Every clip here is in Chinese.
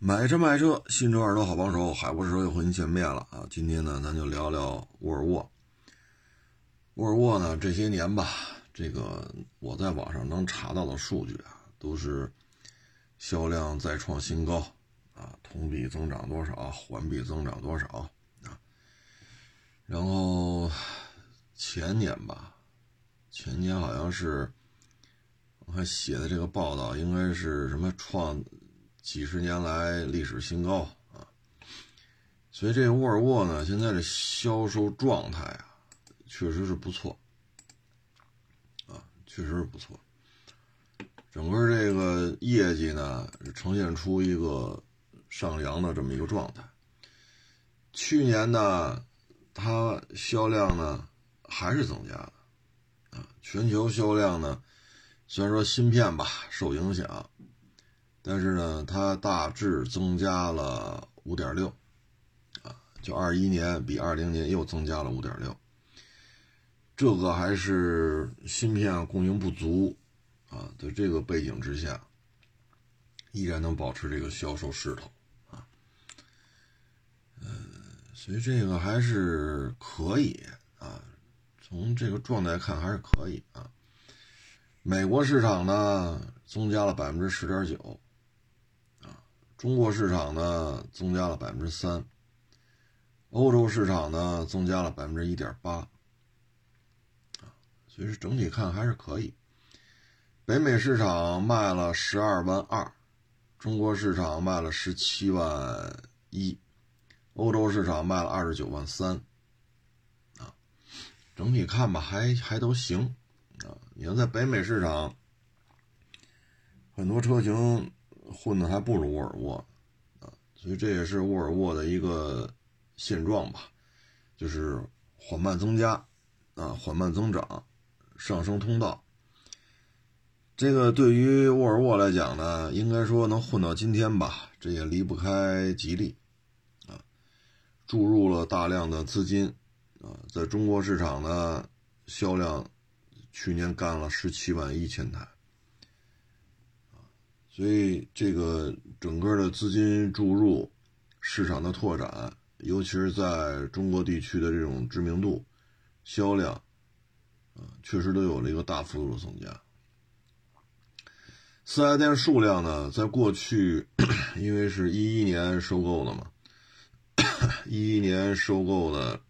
买车卖车，新车二手好帮手，海博士又和您见面了啊！今天呢，咱就聊聊沃尔沃。沃尔沃呢，这些年吧，这个我在网上能查到的数据啊，都是销量再创新高啊，同比增长多少，环比增长多少啊？然后前年吧，前年好像是我看写的这个报道，应该是什么创。几十年来历史新高啊，所以这沃尔沃呢，现在的销售状态啊，确实是不错啊，确实是不错。整个这个业绩呢，呈现出一个上扬的这么一个状态。去年呢，它销量呢还是增加的啊，全球销量呢，虽然说芯片吧受影响。但是呢，它大致增加了五点六，啊，就二一年比二零年又增加了五点六。这个还是芯片供应不足，啊，在这个背景之下，依然能保持这个销售势头，啊，嗯，所以这个还是可以啊，从这个状态看还是可以啊。美国市场呢，增加了百分之十点九。中国市场呢增加了百分之三，欧洲市场呢增加了百分之一点八，啊，所以说整体看还是可以。北美市场卖了十二万二，中国市场卖了十七万一，欧洲市场卖了二十九万三，啊，整体看吧，还还都行，啊，你要在北美市场，很多车型。混的还不如沃尔沃，啊，所以这也是沃尔沃的一个现状吧，就是缓慢增加，啊，缓慢增长，上升通道。这个对于沃尔沃来讲呢，应该说能混到今天吧，这也离不开吉利，啊，注入了大量的资金，啊，在中国市场呢，销量去年干了十七万一千台。所以，这个整个的资金注入、市场的拓展，尤其是在中国地区的这种知名度、销量，啊，确实都有了一个大幅度的增加。四 S 店数量呢，在过去，因为是一一年收购的嘛，一一年收购的，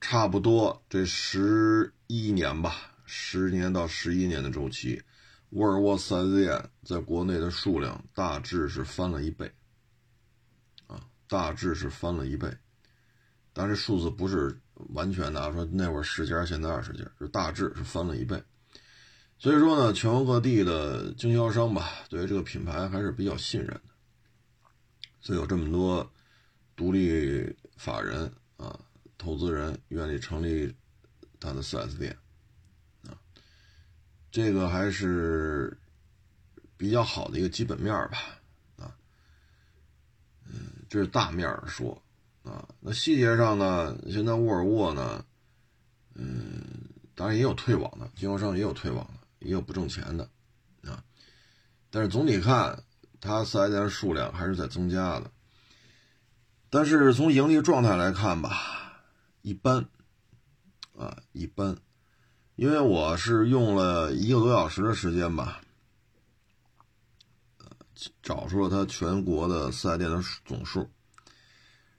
差不多这十一年吧，十年到十一年的周期。沃尔沃 4S 店在国内的数量大致是翻了一倍，啊，大致是翻了一倍，但是数字不是完全的，说那会儿十家，现在二十家，是大致是翻了一倍。所以说呢，全国各地的经销商吧，对于这个品牌还是比较信任的，所以有这么多独立法人啊，投资人愿意成立他的 4S 店。这个还是比较好的一个基本面吧，啊，嗯，这是大面说，啊，那细节上呢，现在沃尔沃呢，嗯，当然也有退网的，经销商也有退网的，也有不挣钱的，啊，但是总体看，它四 S 店数量还是在增加的，但是从盈利状态来看吧，一般，啊，一般。因为我是用了一个多小时的时间吧，找出了它全国的四 S 店的总数，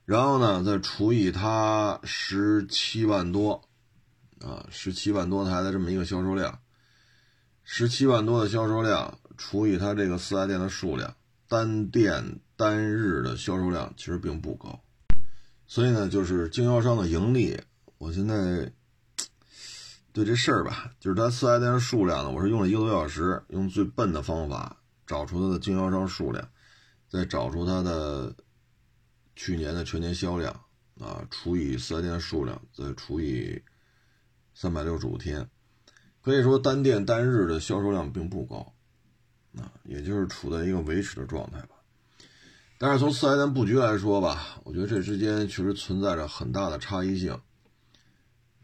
然后呢，再除以它十七万多，啊，十七万多台的这么一个销售量，十七万多的销售量除以它这个四 S 店的数量，单店单日的销售量其实并不高，所以呢，就是经销商的盈利，我现在。对这事儿吧，就是它四 S 店数量呢，我是用了一个多小时，用最笨的方法找出它的经销商数量，再找出它的去年的全年销量啊，除以四 S 店的数量，再除以三百六十五天，可以说单店单日的销售量并不高啊，也就是处在一个维持的状态吧。但是从四 S 店布局来说吧，我觉得这之间确实存在着很大的差异性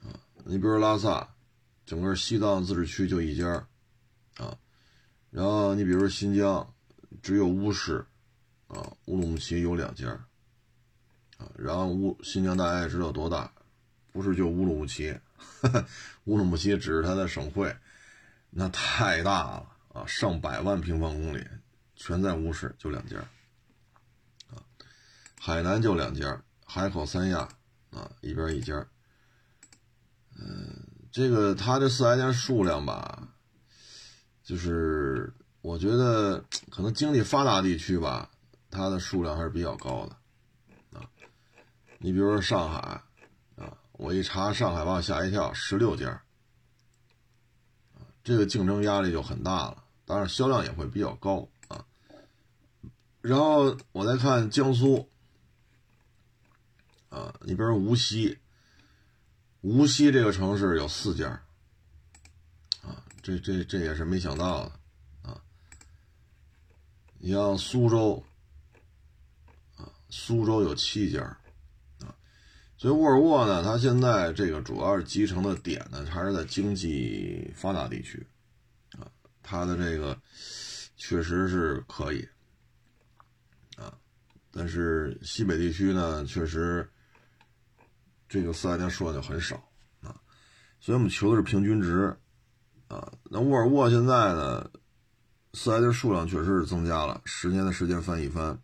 啊。你比如拉萨。整个西藏自治区就一家，啊，然后你比如说新疆，只有乌市，啊，乌鲁木齐有两家，啊，然后乌新疆大家也知道多大，不是就乌鲁木齐，乌鲁木齐只是它的省会，那太大了啊，上百万平方公里，全在乌市就两家，啊，海南就两家，海口三亚啊一边一家，嗯，这个它这四 S 店数量吧。就是我觉得可能经济发达地区吧，它的数量还是比较高的啊。你比如说上海啊，我一查上海把我吓一跳，十六家这个竞争压力就很大了，当然销量也会比较高啊。然后我再看江苏啊，你比如无锡，无锡这个城市有四家。啊这这这也是没想到的啊！你像苏州啊，苏州有七家啊，所以沃尔沃呢，它现在这个主要是集成的点呢，还是在经济发达地区啊，它的这个确实是可以啊，但是西北地区呢，确实这个四 S 店数量就很少啊，所以我们求的是平均值。啊，那沃尔沃现在呢，四 S 店数量确实是增加了，十年的时间翻一番，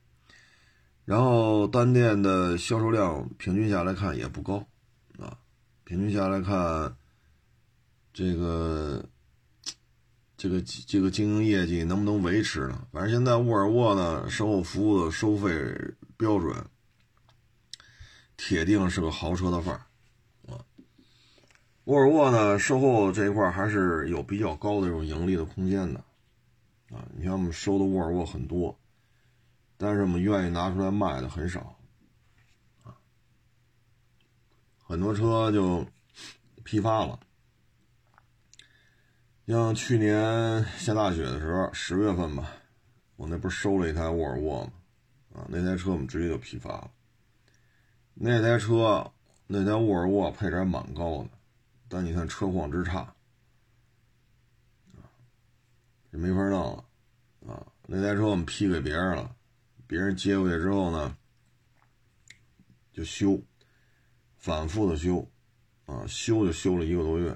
然后单店的销售量平均下来看也不高，啊，平均下来看，这个，这个这个经营业绩能不能维持呢？反正现在沃尔沃呢，售后服务的收费标准，铁定是个豪车的范儿。沃尔沃呢，售后这一块还是有比较高的这种盈利的空间的，啊，你像我们收的沃尔沃很多，但是我们愿意拿出来卖的很少，啊，很多车就批发了。像去年下大雪的时候，十月份吧，我那不是收了一台沃尔沃吗？啊，那台车我们直接就批发了。那台车，那台沃尔沃配置还蛮高的。但你看车况之差，啊，没法弄了，啊，那台车我们批给别人了，别人接过去之后呢，就修，反复的修，啊，修就修了一个多月，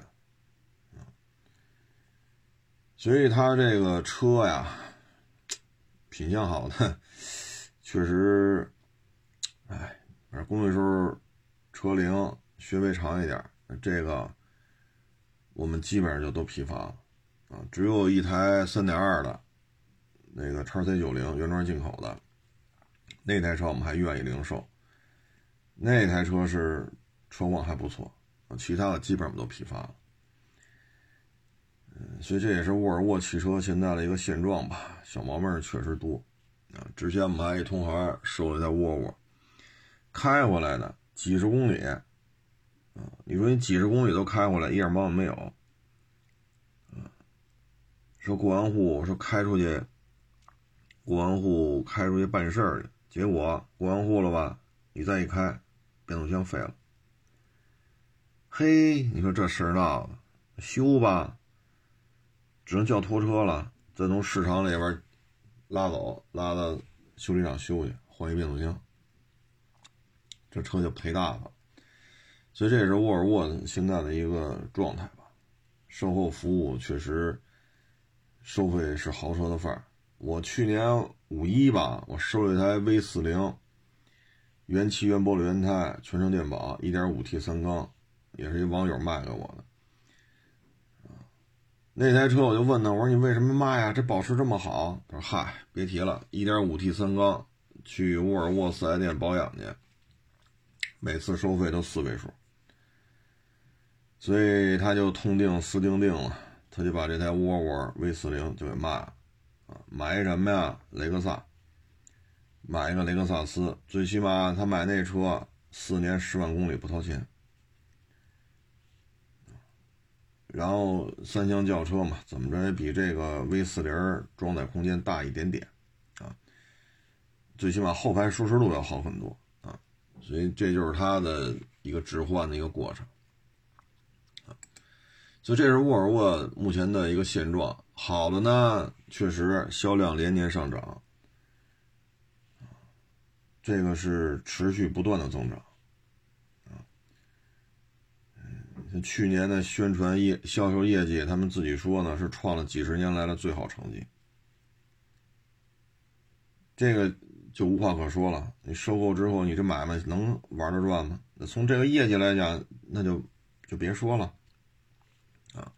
啊，所以他这个车呀，品相好的，确实，反正公里数、车龄、学位长一点，这个。我们基本上就都批发了，啊，只有一台三点二的，那个叉 C 九零原装进口的，那台车我们还愿意零售，那台车是车况还不错，啊，其他的基本上都批发了，嗯，所以这也是沃尔沃汽车现在的一个现状吧，小毛病确实多，啊，之前我们还一同行收了一台沃尔沃，开回来的几十公里。啊，你说你几十公里都开回来，一点毛病没有。啊，说过完户，说开出去，过完户开出去办事儿去，结果过完户了吧，你再一开，变速箱废了。嘿，你说这事儿闹的，修吧，只能叫拖车了，再从市场里边拉走，拉到修理厂修去，换一变速箱，这车就赔大发。所以这也是沃尔沃现在的一个状态吧，售后服务确实收费是豪车的范儿。我去年五一吧，我收了一台 V 四零，原漆原玻璃原胎，全程电保，1.5T 三缸，也是一网友卖给我的。那台车我就问他，我说你为什么卖呀？这保持这么好？他说嗨，别提了，1.5T 三缸，去沃尔沃四 S 店保养去，每次收费都四位数。所以他就痛定思定定了，他就把这台沃尔沃 V 四零就给卖了，啊，买什么呀？雷克萨，买一个雷克萨斯，最起码他买那车四年十万公里不掏钱，然后三厢轿车嘛，怎么着也比这个 V 四零装载空间大一点点，啊，最起码后排舒适度要好很多，所以这就是他的一个置换的一个过程。所以这是沃尔沃目前的一个现状。好的呢，确实销量连年上涨，这个是持续不断的增长，去年的宣传业销售业绩，他们自己说呢是创了几十年来的最好成绩，这个就无话可说了。你收购之后，你这买卖能玩得转吗？那从这个业绩来讲，那就就别说了啊。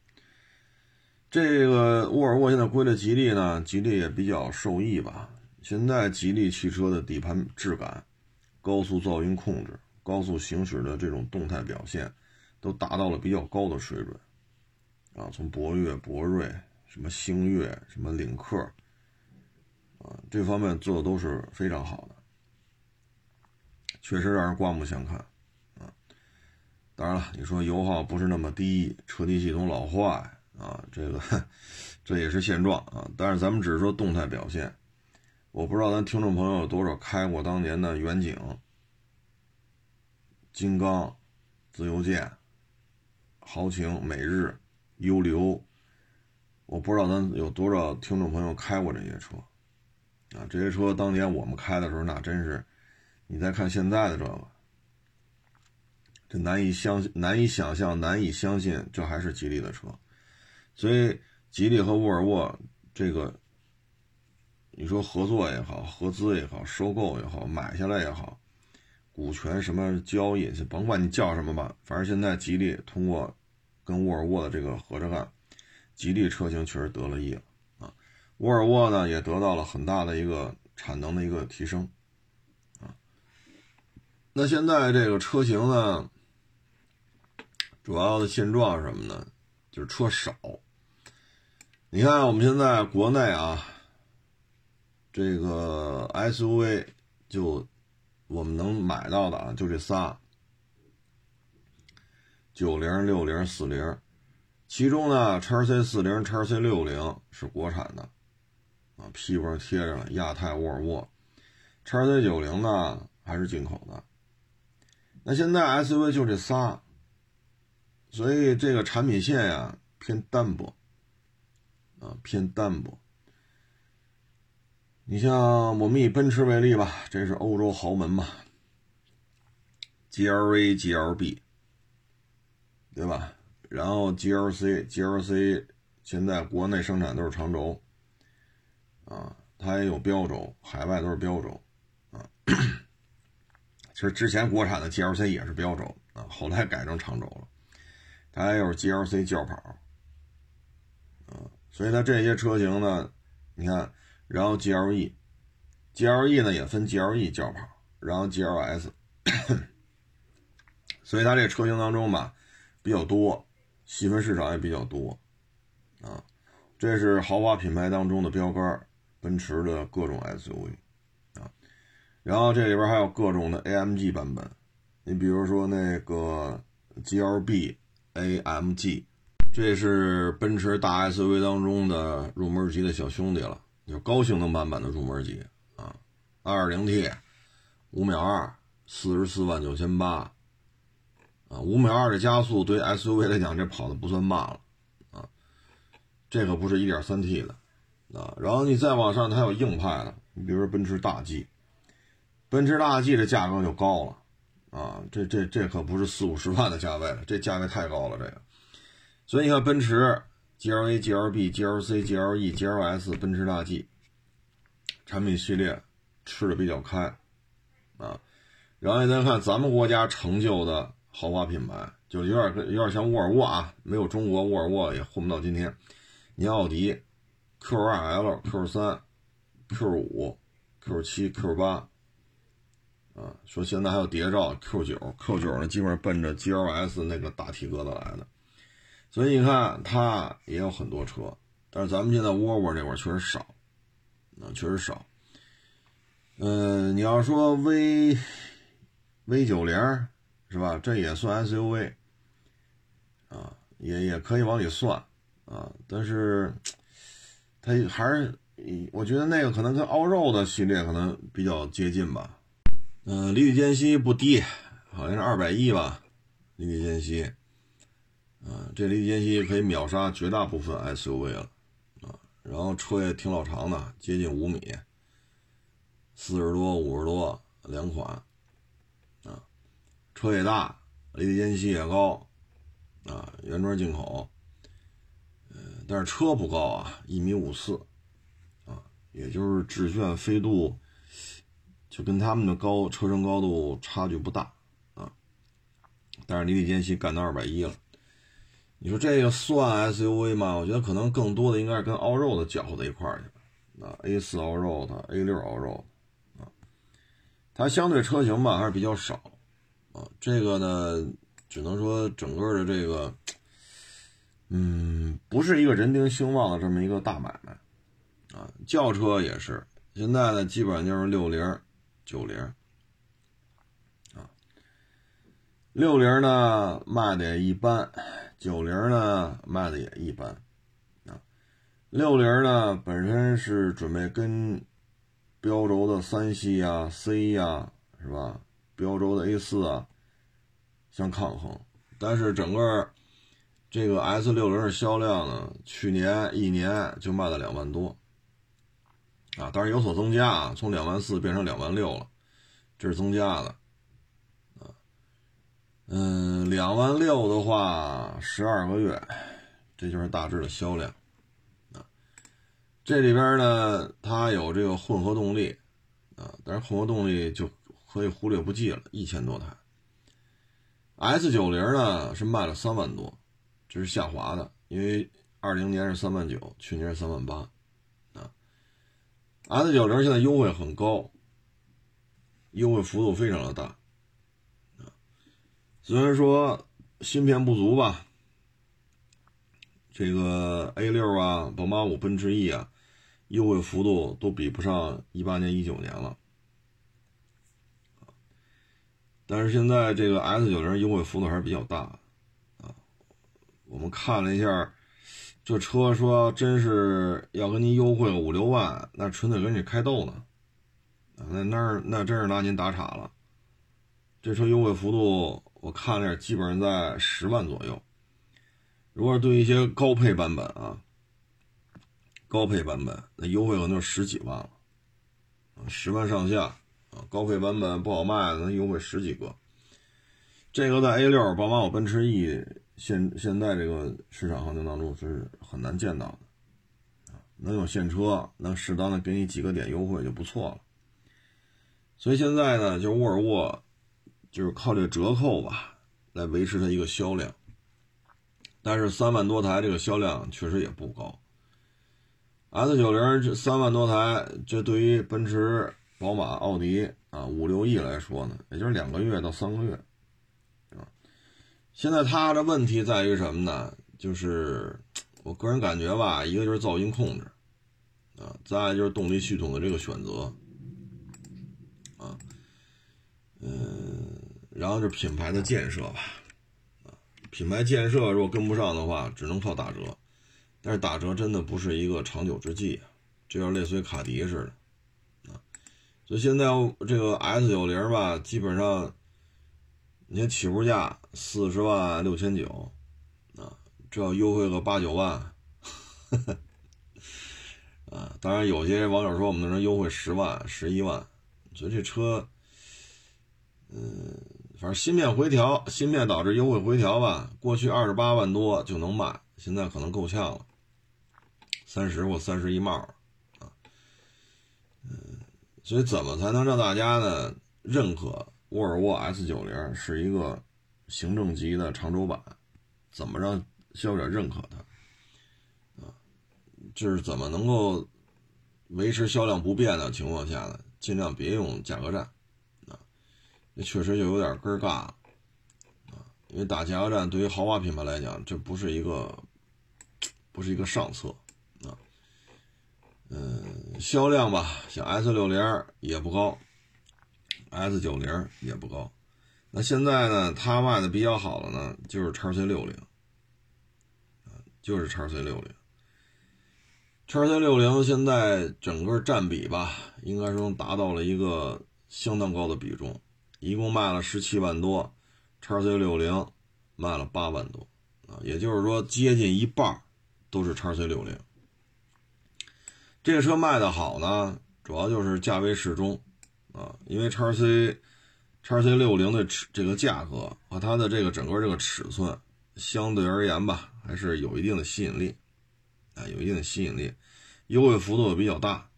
这个沃尔沃现在归了吉利呢，吉利也比较受益吧。现在吉利汽车的底盘质感、高速噪音控制、高速行驶的这种动态表现，都达到了比较高的水准啊。从博越、博瑞、什么星越、什么领克这方面做的都是非常好的，确实让人刮目相看啊。当然了，你说油耗不是那么低，车体系统老坏。啊，这个这也是现状啊，但是咱们只是说动态表现。我不知道咱听众朋友有多少开过当年的远景、金刚、自由舰、豪情、美日、优流，我不知道咱有多少听众朋友开过这些车啊。这些车当年我们开的时候，那真是，你再看现在的这个，这难以相难以想象、难以相信，这还是吉利的车。所以，吉利和沃尔沃这个，你说合作也好，合资也好，收购也好，买下来也好，股权什么交易，甭管你叫什么吧，反正现在吉利通过跟沃尔沃的这个合着干，吉利车型确实得了益了。沃尔沃呢也得到了很大的一个产能的一个提升啊。那现在这个车型呢，主要的现状是什么呢？就是车少。你看，我们现在国内啊，这个 SUV 就我们能买到的啊，就这仨：九零、六零、四零。其中呢，叉 C 四零、叉 C 六零是国产的，啊，屁股上贴着了亚太、沃尔沃。叉 C 九零呢还是进口的。那现在 SUV 就这仨，所以这个产品线呀偏单薄。啊，偏单薄。你像我们以奔驰为例吧，这是欧洲豪门嘛，GLA、GLB，对吧？然后 GLC、GLC 现在国内生产都是长轴，啊，它也有标轴，海外都是标轴，啊。其实之前国产的 GLC 也是标轴啊，后来改成长轴了，它还有 GLC 轿跑，啊。所以它这些车型呢，你看，然后 GLE，GLE 呢也分 GLE 轿跑，然后 GLS，所以它这车型当中吧比较多，细分市场也比较多，啊，这是豪华品牌当中的标杆，奔驰的各种 SUV，啊，然后这里边还有各种的 AMG 版本，你比如说那个 GLB AMG。这是奔驰大 SUV 当中的入门级的小兄弟了，就高性能版本的入门级啊，2.0T，五秒二，四十四万九千八，啊，五秒二的加速对 SUV 来讲这跑的不算慢了，啊，这可不是 1.3T 的，啊，然后你再往上，它有硬派的，你比如说奔驰大 G，奔驰大 G 的价格就高了，啊，这这这可不是四五十万的价位了，这价位太高了，这个。所以你看，奔驰 GLA、GLB、GLC、GLE、GLS，奔驰大 G 产品系列吃的比较开啊。然后你再看咱们国家成就的豪华品牌，就有点有点像沃尔沃啊，没有中国沃尔沃也混不到今天。你奥迪 Q2L、Q3、Q5、Q7、Q8 啊，说现在还有谍照 Q9，Q9 呢基本上奔着 GLS 那个大体格子来的。所以你看，它也有很多车，但是咱们现在沃尔沃这块确实少，啊，确实少。嗯，你要说 V V 九零是吧？这也算 SUV 啊，也也可以往里算啊。但是它还是，我觉得那个可能跟傲肉的系列可能比较接近吧。嗯，离地间隙不低，好像是二百亿吧，离地间隙。啊，这离地间隙可以秒杀绝大部分 SUV 了，啊，然后车也挺老长的，接近五米，四十多、五十多两款，啊，车也大，离地间隙也高，啊，原装进口，但是车不高啊，一米五四，啊，也就是致炫飞度，就跟他们的高车身高度差距不大，啊，但是离地间隙干到二百一了。你说这个算 SUV 吗？我觉得可能更多的应该是跟 Allroad 搅和在一块儿去了。啊，A4 Allroad，A6 Allroad，啊，它相对车型吧还是比较少，啊，这个呢，只能说整个的这个，嗯，不是一个人丁兴旺的这么一个大买卖，啊，轿车也是，现在呢基本上就是六零、九零，啊，六零呢卖的也一般。九零呢卖的也一般，啊，六零呢本身是准备跟标轴的三系啊、C 呀，是吧？标轴的 A 四啊相抗衡，但是整个这个 S 六零的销量呢，去年一年就卖了两万多，啊，当然有所增加啊，从两万四变成两万六了，这是增加的。嗯，两万六的话，十二个月，这就是大致的销量啊。这里边呢，它有这个混合动力啊，但是混合动力就可以忽略不计了，一千多台。S 九零呢是卖了三万多，这是下滑的，因为二零年是三万九，去年是三万八啊。S 九零现在优惠很高，优惠幅度非常的大。虽然说芯片不足吧，这个 A 六啊、宝马五、奔驰 E 啊，优惠幅度都比不上一八年、一九年了。但是现在这个 S 九零优惠幅度还是比较大啊。我们看了一下，这车说真是要跟您优惠个五六万，那纯粹跟你开逗呢。那那那真是拿您打岔了。这车优惠幅度。我看了一下，基本上在十万左右。如果是对一些高配版本啊，高配版本那优惠可能就十几万了，十万上下啊。高配版本不好卖，能优惠十几个。这个在 A 六、宝马、奔驰 E 现现在这个市场行情当中是很难见到的。能有现车，能适当的给你几个点优惠就不错了。所以现在呢，就沃尔沃。就是靠这个折扣吧，来维持它一个销量。但是三万多台这个销量确实也不高。S 九零这三万多台，这对于奔驰、宝马、奥迪啊五六亿来说呢，也就是两个月到三个月，现在它的问题在于什么呢？就是我个人感觉吧，一个就是噪音控制，啊，再就是动力系统的这个选择，啊，嗯。然后是品牌的建设吧，啊，品牌建设如果跟不上的话，只能靠打折，但是打折真的不是一个长久之计啊，这要类似于卡迪似的，啊，所以现在这个 S 九零吧，基本上，你看起步价四十万六千九，啊，这要优惠个八九万，啊，当然有些网友说我们能优惠十万十一万，所以这车，嗯。反正芯片回调，芯片导致优惠回调吧。过去二十八万多就能卖，现在可能够呛了，三十或三十一帽啊。嗯，所以怎么才能让大家呢认可沃尔沃 S 九零是一个行政级的长轴版？怎么让消费者认可它？啊，就是怎么能够维持销量不变的情况下呢？尽量别用价格战。啊，那确实就有点根儿尬啊，因为打价格战对于豪华品牌来讲，这不是一个，不是一个上策啊。嗯，销量吧，像 S 六零也不高，S 九零也不高。那现在呢，它卖的比较好的呢，就是叉 C 六零，就是叉 C 六零。叉 C 六零现在整个占比吧，应该说达到了一个相当高的比重。一共卖了十七万多，叉 C 六零卖了八万多啊，也就是说接近一半都是叉 C 六零。这个车卖的好呢，主要就是价位适中啊，因为叉 C 叉 C 六零的尺这个价格和它的这个整个这个尺寸，相对而言吧，还是有一定的吸引力，啊，有一定的吸引力，优惠幅度比较大，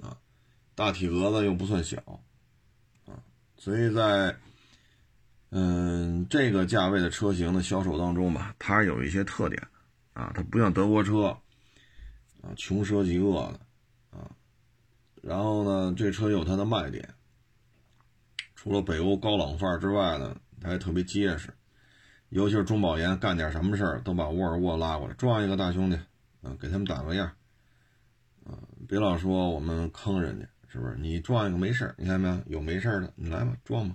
啊，大体格子又不算小，啊，所以在嗯这个价位的车型的销售当中吧，它有一些特点，啊，它不像德国车，啊，穷奢极恶的。然后呢，这车有它的卖点，除了北欧高冷范儿之外呢，它还特别结实。尤其是中保研干点什么事儿，都把沃尔沃拉过来撞一个大兄弟，啊，给他们打个样，啊，别老说我们坑人家，是不是？你撞一个没事儿，你看没有？有没事儿的，你来吧，撞吧。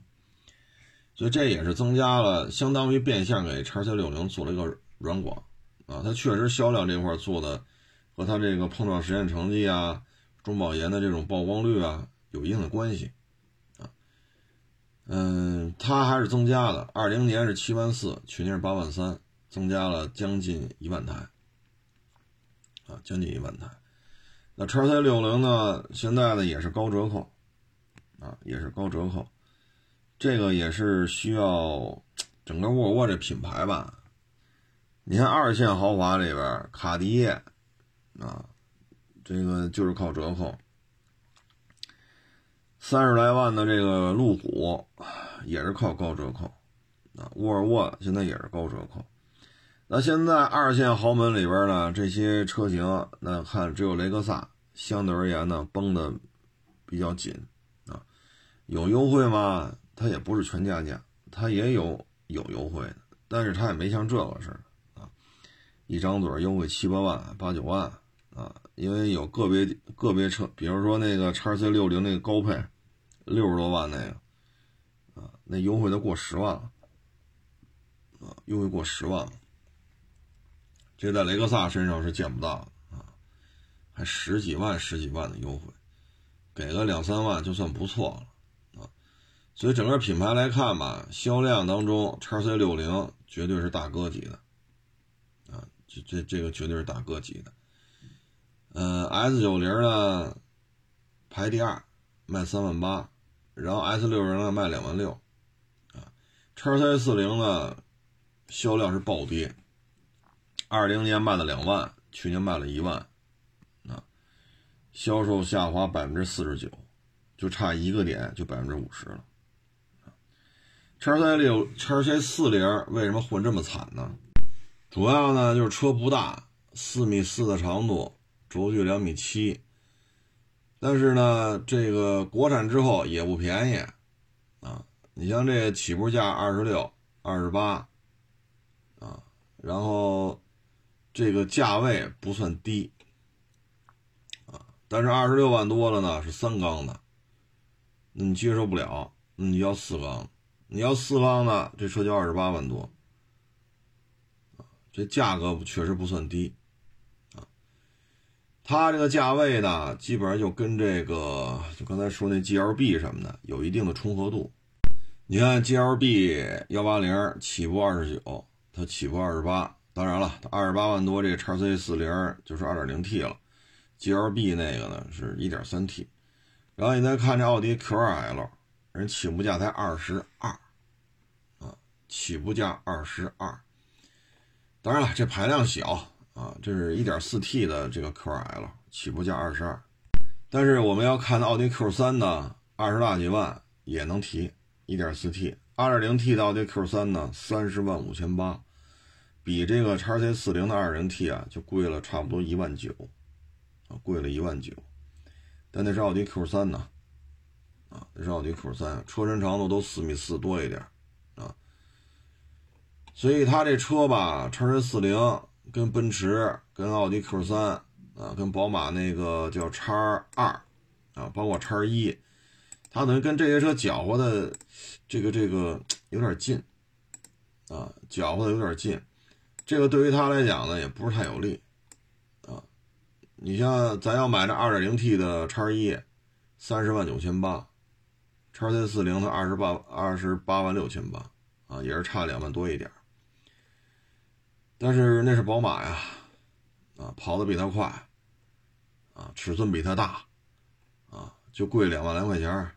所以这也是增加了，相当于变相给叉 C 六零做了一个软广，啊，它确实销量这块做的和它这个碰撞实验成绩啊。中保研的这种曝光率啊，有一定的关系，啊，嗯，它还是增加了。二零年是七万四，去年是八万三，增加了将近一万台，啊，将近一万台。那叉 C 六零呢，现在呢也是高折扣，啊，也是高折扣。这个也是需要整个沃尔沃这品牌吧？你看二线豪华里边，卡迪，啊。这个就是靠折扣，三十来万的这个路虎也是靠高折扣啊。沃尔沃现在也是高折扣。那现在二线豪门里边呢，这些车型，那看只有雷克萨相对而言呢绷的比较紧啊。有优惠吗？它也不是全加价，它也有有优惠的，但是它也没像这个似的啊，一张嘴优惠七八万、八九万。啊，因为有个别个别车，比如说那个叉 C 六零那个高配，六十多万那个，啊，那优惠都过十万了，啊，优惠过十万了，这在雷克萨身上是见不到的啊，还十几万十几万的优惠，给个两三万就算不错了，啊，所以整个品牌来看吧，销量当中叉 C 六零绝对是大哥级的，啊，这这这个绝对是大哥级的。嗯，S 九零呢排第二，卖三万八，然后 S 六零呢卖两万六，啊，叉 C 四零呢销量是暴跌，二零年卖了两万，去年卖了一万，啊，销售下滑百分之四十九，就差一个点就百分之五十了，叉三六叉 C 四零为什么混这么惨呢？主要呢就是车不大，四米四的长度。轴距两米七，但是呢，这个国产之后也不便宜。啊！你像这起步价二十六、二十八啊，然后这个价位不算低。啊，但是二十六万多了呢，是三缸的，你接受不了，你要四缸，你要四缸的，这车就二十八万多，这价格确实不算低。它这个价位呢，基本上就跟这个，就刚才说那 G L B 什么的有一定的重合度。你看 G L B 幺八零起步二十九，它起步二十八。当然了，它二十八万多，这个叉 C 四零就是二点零 T 了，G L B 那个呢是一点三 T。然后你再看这奥迪 Q 二 L，人起步价才二十二，啊，起步价二十二。当然了，这排量小。啊，这是一点四 T 的这个 Q2L，起步价二十二，但是我们要看的奥迪 Q3 呢，二十大几万也能提一点四 T，二点零 T 的奥迪 Q3 呢，三十万五千八，比这个叉 C 四零的二点零 T 啊就贵了差不多一万九，啊，贵了一万九，但那是奥迪 Q3 呢，啊，那是奥迪 Q3，车身长度都四米四多一点，啊，所以它这车吧，叉 C 四零。跟奔驰、跟奥迪 Q 三啊，跟宝马那个叫叉二啊，包括叉一，它等于跟这些车搅和的这个这个有点近啊，搅和的有点近，这个对于他来讲呢，也不是太有利啊。你像咱要买这二点零 T 的叉一，三十万九千八，叉 C 四零的二十八二十八万六千八啊，也是差两万多一点。但是那是宝马呀，啊，跑得比它快，啊，尺寸比它大，啊，就贵两万来块钱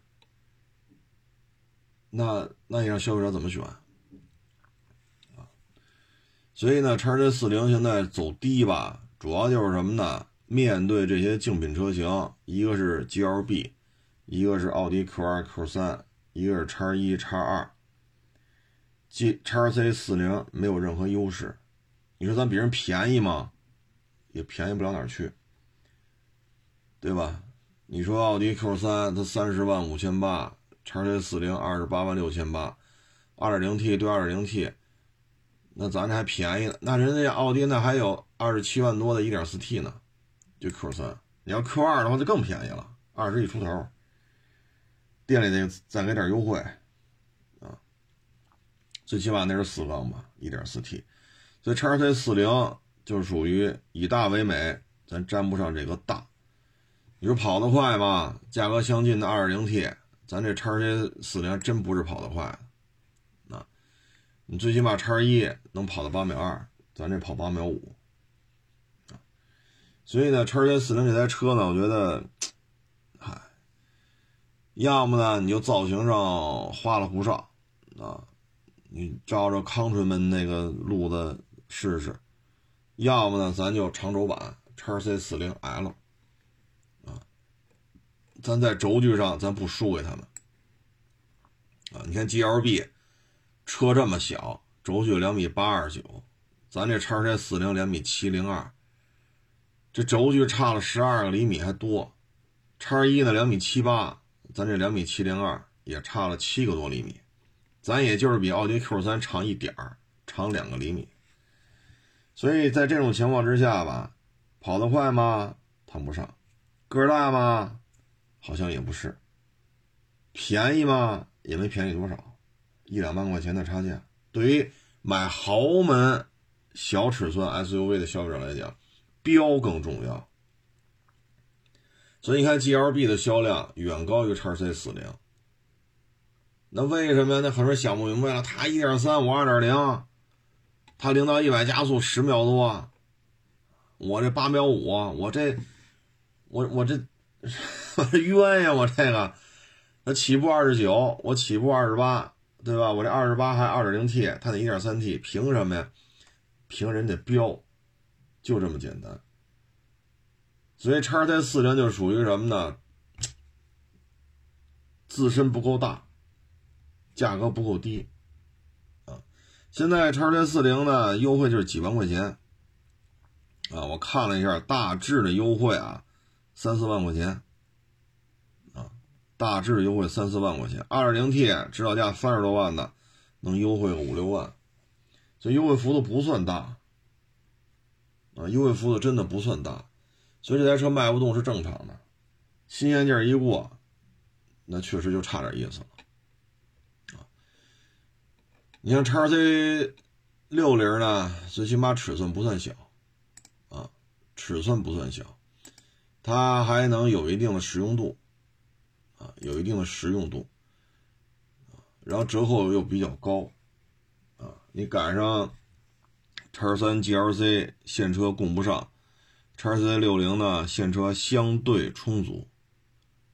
那那你让消费者怎么选啊？所以呢，叉 C 四零现在走低吧，主要就是什么呢？面对这些竞品车型，一个是 G L B，一个是奥迪 Q 二 Q 三，一个是叉一叉二，G 叉 C 四零没有任何优势。你说咱比人便宜吗？也便宜不了哪儿去，对吧？你说奥迪 Q 三它三十万五千八。叉 C 四零二十八万六千八，二点零 T 对二点零 T，那咱这还便宜呢。那人家奥迪那还有二十七万多的一点四 T 呢，就 Q 三。你要 Q 二的话就更便宜了，二十一出头。店里得再给点优惠啊，最起码那是四缸吧，一点四 T。所以叉 C 四零就属于以大为美，咱沾不上这个大。你说跑得快吗？价格相近的二点零 T。咱这叉 C 四零真不是跑得快的，啊，你最起码叉一能跑到八秒二，咱这跑八秒五，所以呢，叉 C 四零这台车呢，我觉得，嗨，要么呢你就造型上花里胡哨，啊，你照着康顺门那个路子试试，要么呢咱就长轴版叉 C 四零 L 啊。咱在轴距上，咱不输给他们啊！你看 G L B 车这么小，轴距两米八二九，咱这叉 C 四零两米七零二，这轴距差了十二个厘米还多。叉一呢两米七八，咱这两米七零二也差了七个多厘米，咱也就是比奥迪 Q 三长一点儿，长两个厘米。所以在这种情况之下吧，跑得快吗？谈不上。个儿大吗？好像也不是，便宜吗？也没便宜多少，一两万块钱的差价，对于买豪门小尺寸 SUV 的消费者来讲，标更重要。所以你看 GLB 的销量远高于叉 C 四零，那为什么呀？那很多人想不明白了，它一点三，我二点零，它零到一百加速十秒多，我这八秒五，我这，我我这。我这冤呀！我这个，那起步二十九，我起步二十八，对吧？我这二十八还二点零 T，它得一点三 T，凭什么呀？凭人家标，就这么简单。所以叉 T 四零就属于什么呢？自身不够大，价格不够低。现在叉 C 四零呢，优惠就是几万块钱。啊。我看了一下大致的优惠啊。三四万块钱，啊，大致优惠三四万块钱，二点零 T 指导价三十多万的，能优惠个五六万，所以优惠幅度不算大，啊，优惠幅度真的不算大，所以这台车卖不动是正常的，新鲜劲儿一过，那确实就差点意思，你像叉 C 六零呢，最起码尺寸不算小，啊，尺寸不算小。它还能有一定的实用度，啊，有一定的实用度，然后折扣又比较高，啊，你赶上叉三 GLC 现车供不上，叉 C 六零呢现车相对充足，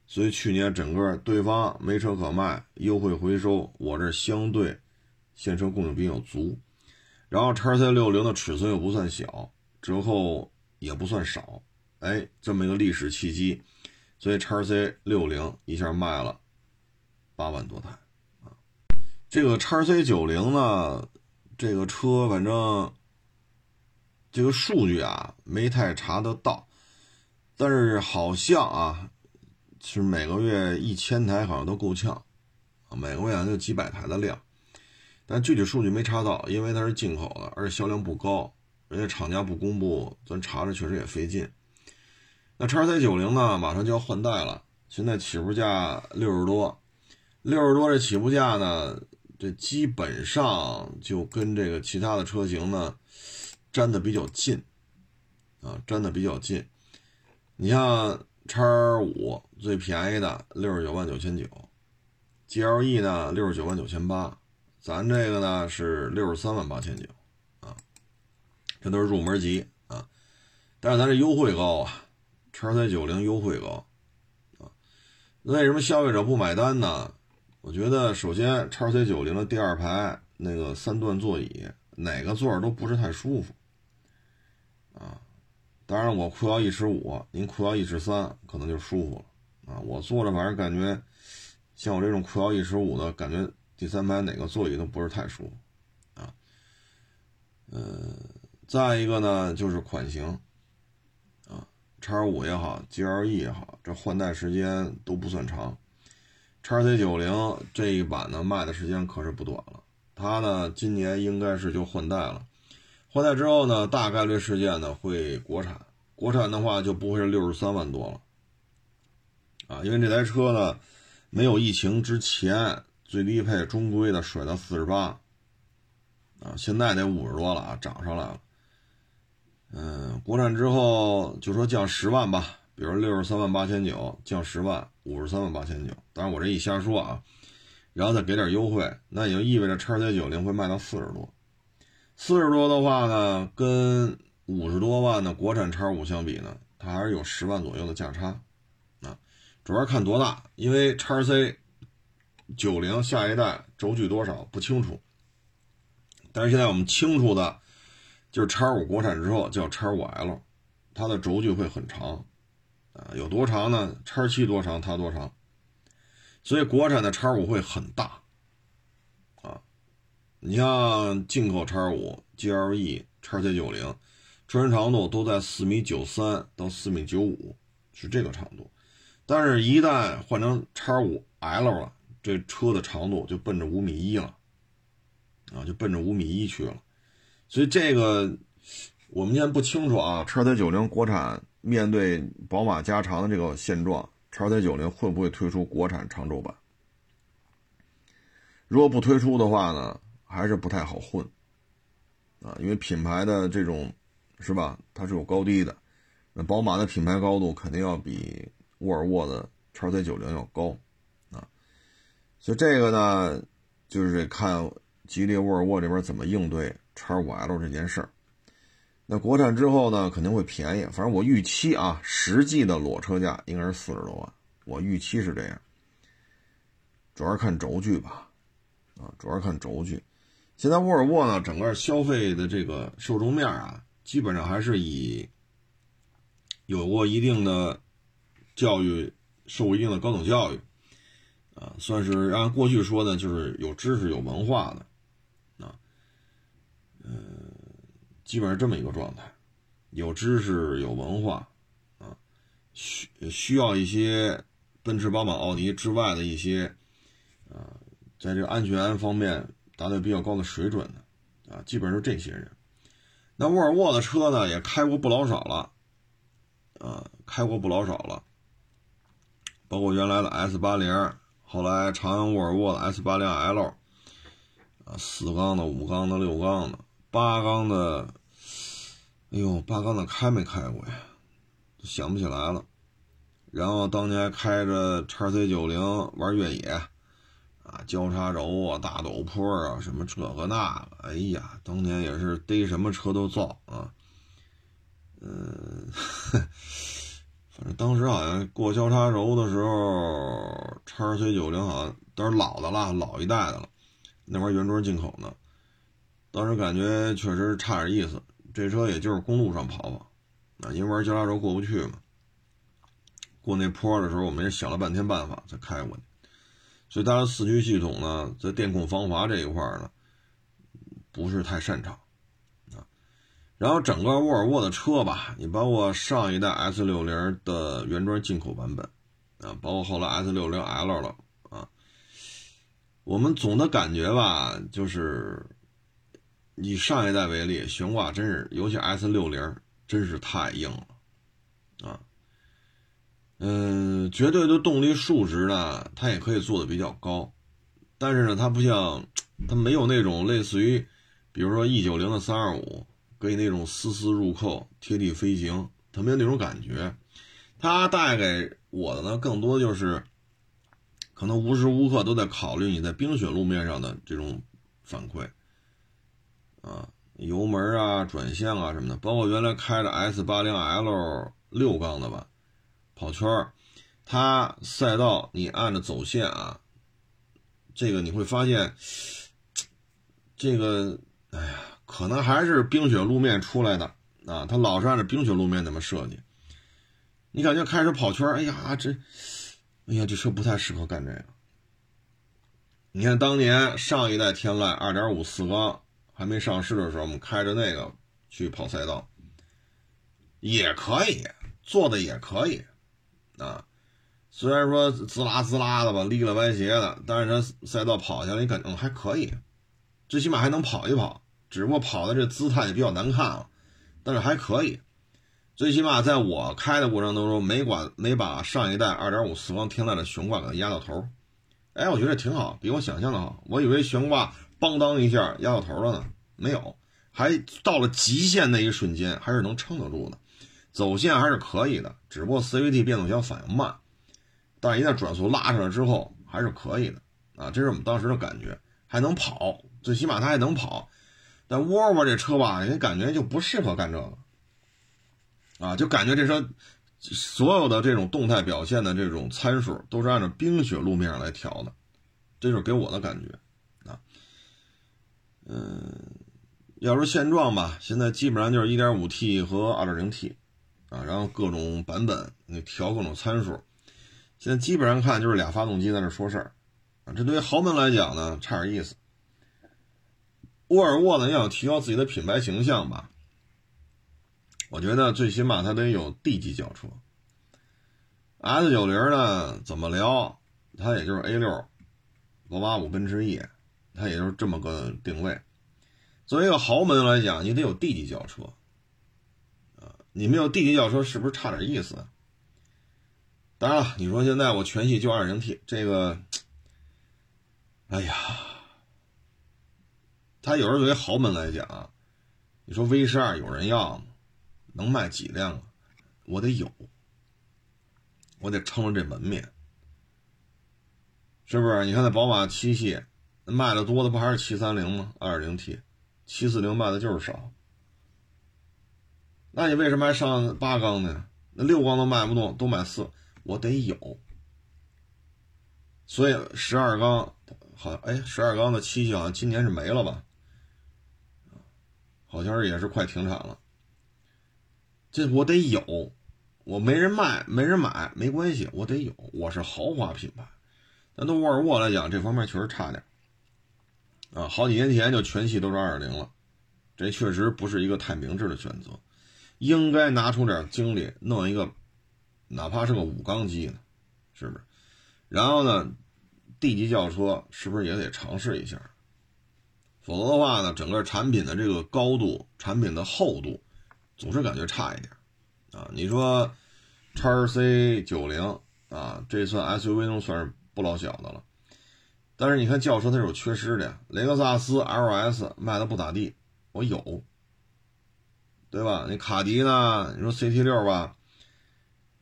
所以去年整个对方没车可卖，优惠回收，我这相对现车供应比较足，然后叉 C 六零的尺寸又不算小，折扣也不算少。哎，这么一个历史契机，所以叉 C 六零一下卖了八万多台啊。这个叉 C 九零呢，这个车反正这个数据啊没太查得到，但是好像啊是每个月一千台好像都够呛，每个月好像就几百台的量，但具体数据没查到，因为它是进口的，而且销量不高，人家厂家不公布，咱查着确实也费劲。那叉 C 九零呢？马上就要换代了，现在起步价六十多，六十多这起步价呢，这基本上就跟这个其他的车型呢，粘的比较近，啊，粘的比较近。你像叉五最便宜的六十九万九千九，GLE 呢六十九万九千八，咱这个呢是六十三万八千九，啊，这都是入门级啊，但是咱这优惠高啊。叉 C 九零优惠高，啊，为什么消费者不买单呢？我觉得首先叉 C 九零的第二排那个三段座椅，哪个座都不是太舒服啊。当然我裤腰一尺五，您裤腰一尺三，可能就舒服了啊。我坐着反正感觉，像我这种裤腰一尺五的感觉，第三排哪个座椅都不是太舒服啊。呃，再一个呢就是款型啊，叉五也好，GLE 也好，这换代时间都不算长。叉 C 九零这一版呢卖的时间可是不短了，它呢今年应该是就换代了。换代之后呢，大概率事件呢会国产，国产的话就不会是六十三万多了，啊，因为这台车呢没有疫情之前最低配中规的甩到四十八，啊，现在得五十多了啊，涨上来了。嗯，国产之后就说降十万吧，比如六十三万八千九降十万，五十三万八千九，当然我这一瞎说啊，然后再给点优惠，那也就意味着叉 C 九零会卖到四十多。四十多的话呢，跟五十多万的国产叉五相比呢，它还是有十万左右的价差，啊，主要看多大，因为叉 C 九零下一代轴距多少不清楚，但是现在我们清楚的，就是叉五国产之后叫叉五 L，它的轴距会很长，啊，有多长呢？叉七多长，它多长，所以国产的叉五会很大。啊你像进口叉五、GLE、叉 C 九零，车身长度都在四米九三到四米九五，是这个长度。但是，一旦换成叉五 L 了，这车的长度就奔着五米一了，啊，就奔着五米一去了。所以，这个我们现在不清楚啊。叉 C 九零国产面对宝马加长的这个现状，叉 C 九零会不会推出国产长轴版？如果不推出的话呢？还是不太好混，啊，因为品牌的这种，是吧？它是有高低的，那宝马的品牌高度肯定要比沃尔沃的叉 C 九零要高，就这个呢，就是看吉利、沃尔沃这边怎么应对叉五 L 这件事儿。那国产之后呢，肯定会便宜，反正我预期啊，实际的裸车价应该是四十多万，我预期是这样，主要是看轴距吧，啊，主要是看轴距。现在沃尔沃呢，整个消费的这个受众面啊，基本上还是以有过一定的教育、受过一定的高等教育啊，算是按过去说呢，就是有知识、有文化的啊，嗯，基本上这么一个状态，有知识、有文化啊，需需要一些奔驰、宝马、奥迪之外的一些啊，在这个安全方面。达到比较高的水准的，啊，基本上是这些人。那沃尔沃的车呢，也开过不老少了，啊，开过不老少了。包括原来的 S 八零，后来长安沃尔沃的 S 八零 L，啊，四缸的、五缸的、六缸的、八缸的，哎呦，八缸的开没开过呀？想不起来了。然后当年开着叉 C 九零玩越野。啊，交叉轴啊，大陡坡啊，什么这个那个，哎呀，当年也是逮什么车都造啊。嗯，反正当时好像过交叉轴的时候，叉 C 九零好像都是老的了，老一代的了，那玩意原装进口的。当时感觉确实差点意思，这车也就是公路上跑跑，啊，因为玩交叉轴过不去嘛。过那坡的时候，我们也想了半天办法才开过去。所以它的四驱系统呢，在电控防滑这一块呢，不是太擅长。然后整个沃尔沃的车吧，你包括上一代 S 六零的原装进口版本啊，包括后来 S 六零 L 了啊，我们总的感觉吧，就是以上一代为例，悬挂真是，尤其 S 六零真是太硬了啊。嗯，绝对的动力数值呢，它也可以做的比较高，但是呢，它不像，它没有那种类似于，比如说 E 九零的三二五，给你那种丝丝入扣、贴地飞行，它没有那种感觉。它带给我的呢，更多就是，可能无时无刻都在考虑你在冰雪路面上的这种反馈，啊，油门啊、转向啊什么的，包括原来开的 S 八零 L 六缸的吧。跑圈儿，它赛道你按着走线啊，这个你会发现，这个哎呀，可能还是冰雪路面出来的啊，它老是按照冰雪路面那么设计。你感觉开始跑圈，哎呀，这，哎呀，这车不太适合干这个。你看当年上一代天籁2.5四缸还没上市的时候，我们开着那个去跑赛道，也可以做的也可以啊。虽然说滋啦滋啦的吧，立了歪斜的，但是它赛道跑下来，你感觉还可以，最起码还能跑一跑。只不过跑的这姿态就比较难看了，但是还可以。最起码在我开的过程当中，没管没把上一代2.5四缸天籁的悬挂给它压到头。哎，我觉得挺好，比我想象的好。我以为悬挂邦当一下压到头了呢，没有，还到了极限那一瞬间，还是能撑得住的。走线还是可以的，只不过 CVT 变速箱反应慢。但，一旦转速拉上来之后，还是可以的啊！这是我们当时的感觉，还能跑，最起码它还能跑。但沃尔沃这车吧，你感觉就不适合干这个啊，就感觉这车所有的这种动态表现的这种参数都是按照冰雪路面上来调的，这就是给我的感觉啊。嗯，要说现状吧，现在基本上就是 1.5T 和 2.0T 啊，然后各种版本你调各种参数。现在基本上看就是俩发动机在那说事儿，啊，这对于豪门来讲呢，差点意思。沃尔沃呢，要想提高自己的品牌形象吧，我觉得最起码它得有 D 级轿车。S 九零呢，怎么聊，它也就是 A 六、宝马五、奔驰 E，它也就是这么个定位。作为一个豪门来讲，你得有 D 级轿车，啊，你没有 D 级轿车，是不是差点意思？当然了，你说现在我全系就二零 T 这个，哎呀，他有时候作为豪门来讲，你说 V 十二有人要吗？能卖几辆啊？我得有，我得撑着这门面，是不是？你看那宝马七系卖的多的不还是七三零吗？二零 T，七四零卖的就是少。那你为什么还上八缸呢？那六缸都卖不动，都买四。我得有，所以十二缸好像哎，十二缸的七系好像今年是没了吧？好像是也是快停产了。这我得有，我没人卖，没人买，没关系，我得有。我是豪华品牌，但对沃尔沃来讲，这方面确实差点啊。好几年前就全系都是二点零了，这确实不是一个太明智的选择，应该拿出点精力弄一个。哪怕是个五缸机呢，是不是？然后呢，D 级轿车是不是也得尝试一下？否则的话呢，整个产品的这个高度、产品的厚度，总是感觉差一点啊。你说，叉 C 九零啊，这算 SUV 中算是不老小的了。但是你看轿车它是有缺失的，雷克萨斯 LS 卖的不咋地，我有，对吧？你卡迪呢？你说 CT 六吧？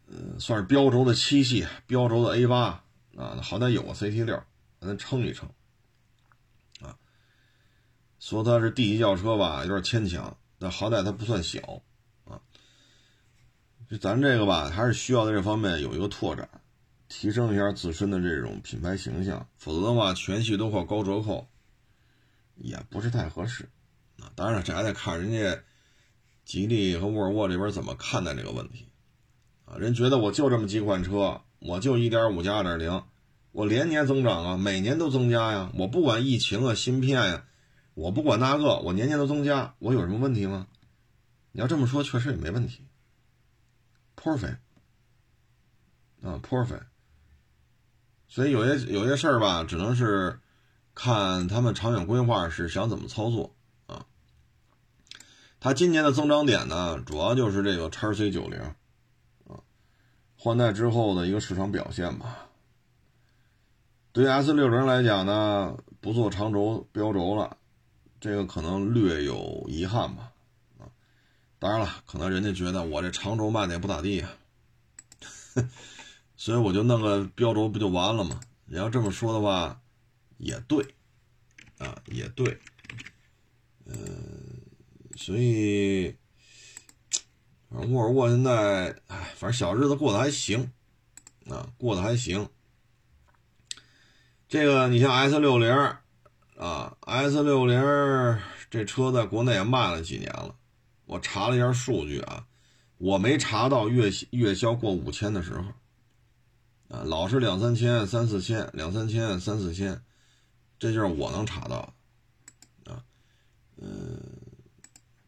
嗯，算是标轴的七系，标轴的 A 八啊，好歹有个 CT 六，咱撑一撑。说它是 D 级轿车吧，有点牵强，但好歹它不算小啊。就咱这个吧，还是需要在这方面有一个拓展，提升一下自身的这种品牌形象，否则的话，全系都靠高折扣，也不是太合适啊。当然，这还得看人家吉利和沃尔沃这边怎么看待这个问题。啊，人觉得我就这么几款车，我就一点五加二点零，我连年增长啊，每年都增加呀。我不管疫情啊、芯片呀，我不管那个，我年年都增加，我有什么问题吗？你要这么说，确实也没问题。Perfect，啊，Perfect。所以有些有些事儿吧，只能是看他们长远规划是想怎么操作啊。它今年的增长点呢，主要就是这个叉 C 九零啊。换代之后的一个市场表现吧。对 S 六零来讲呢，不做长轴标轴了，这个可能略有遗憾吧。啊，当然了，可能人家觉得我这长轴卖的也不咋地啊，所以我就弄个标轴不就完了吗？你要这么说的话，也对，啊，也对，嗯，所以。沃尔沃现在，哎，反正小日子过得还行，啊，过得还行。这个你像 S 六零啊，S 六零这车在国内也卖了几年了，我查了一下数据啊，我没查到月月销过五千的时候，啊，老是两三千、三四千、两三千、三四千，这就是我能查到的，啊，嗯，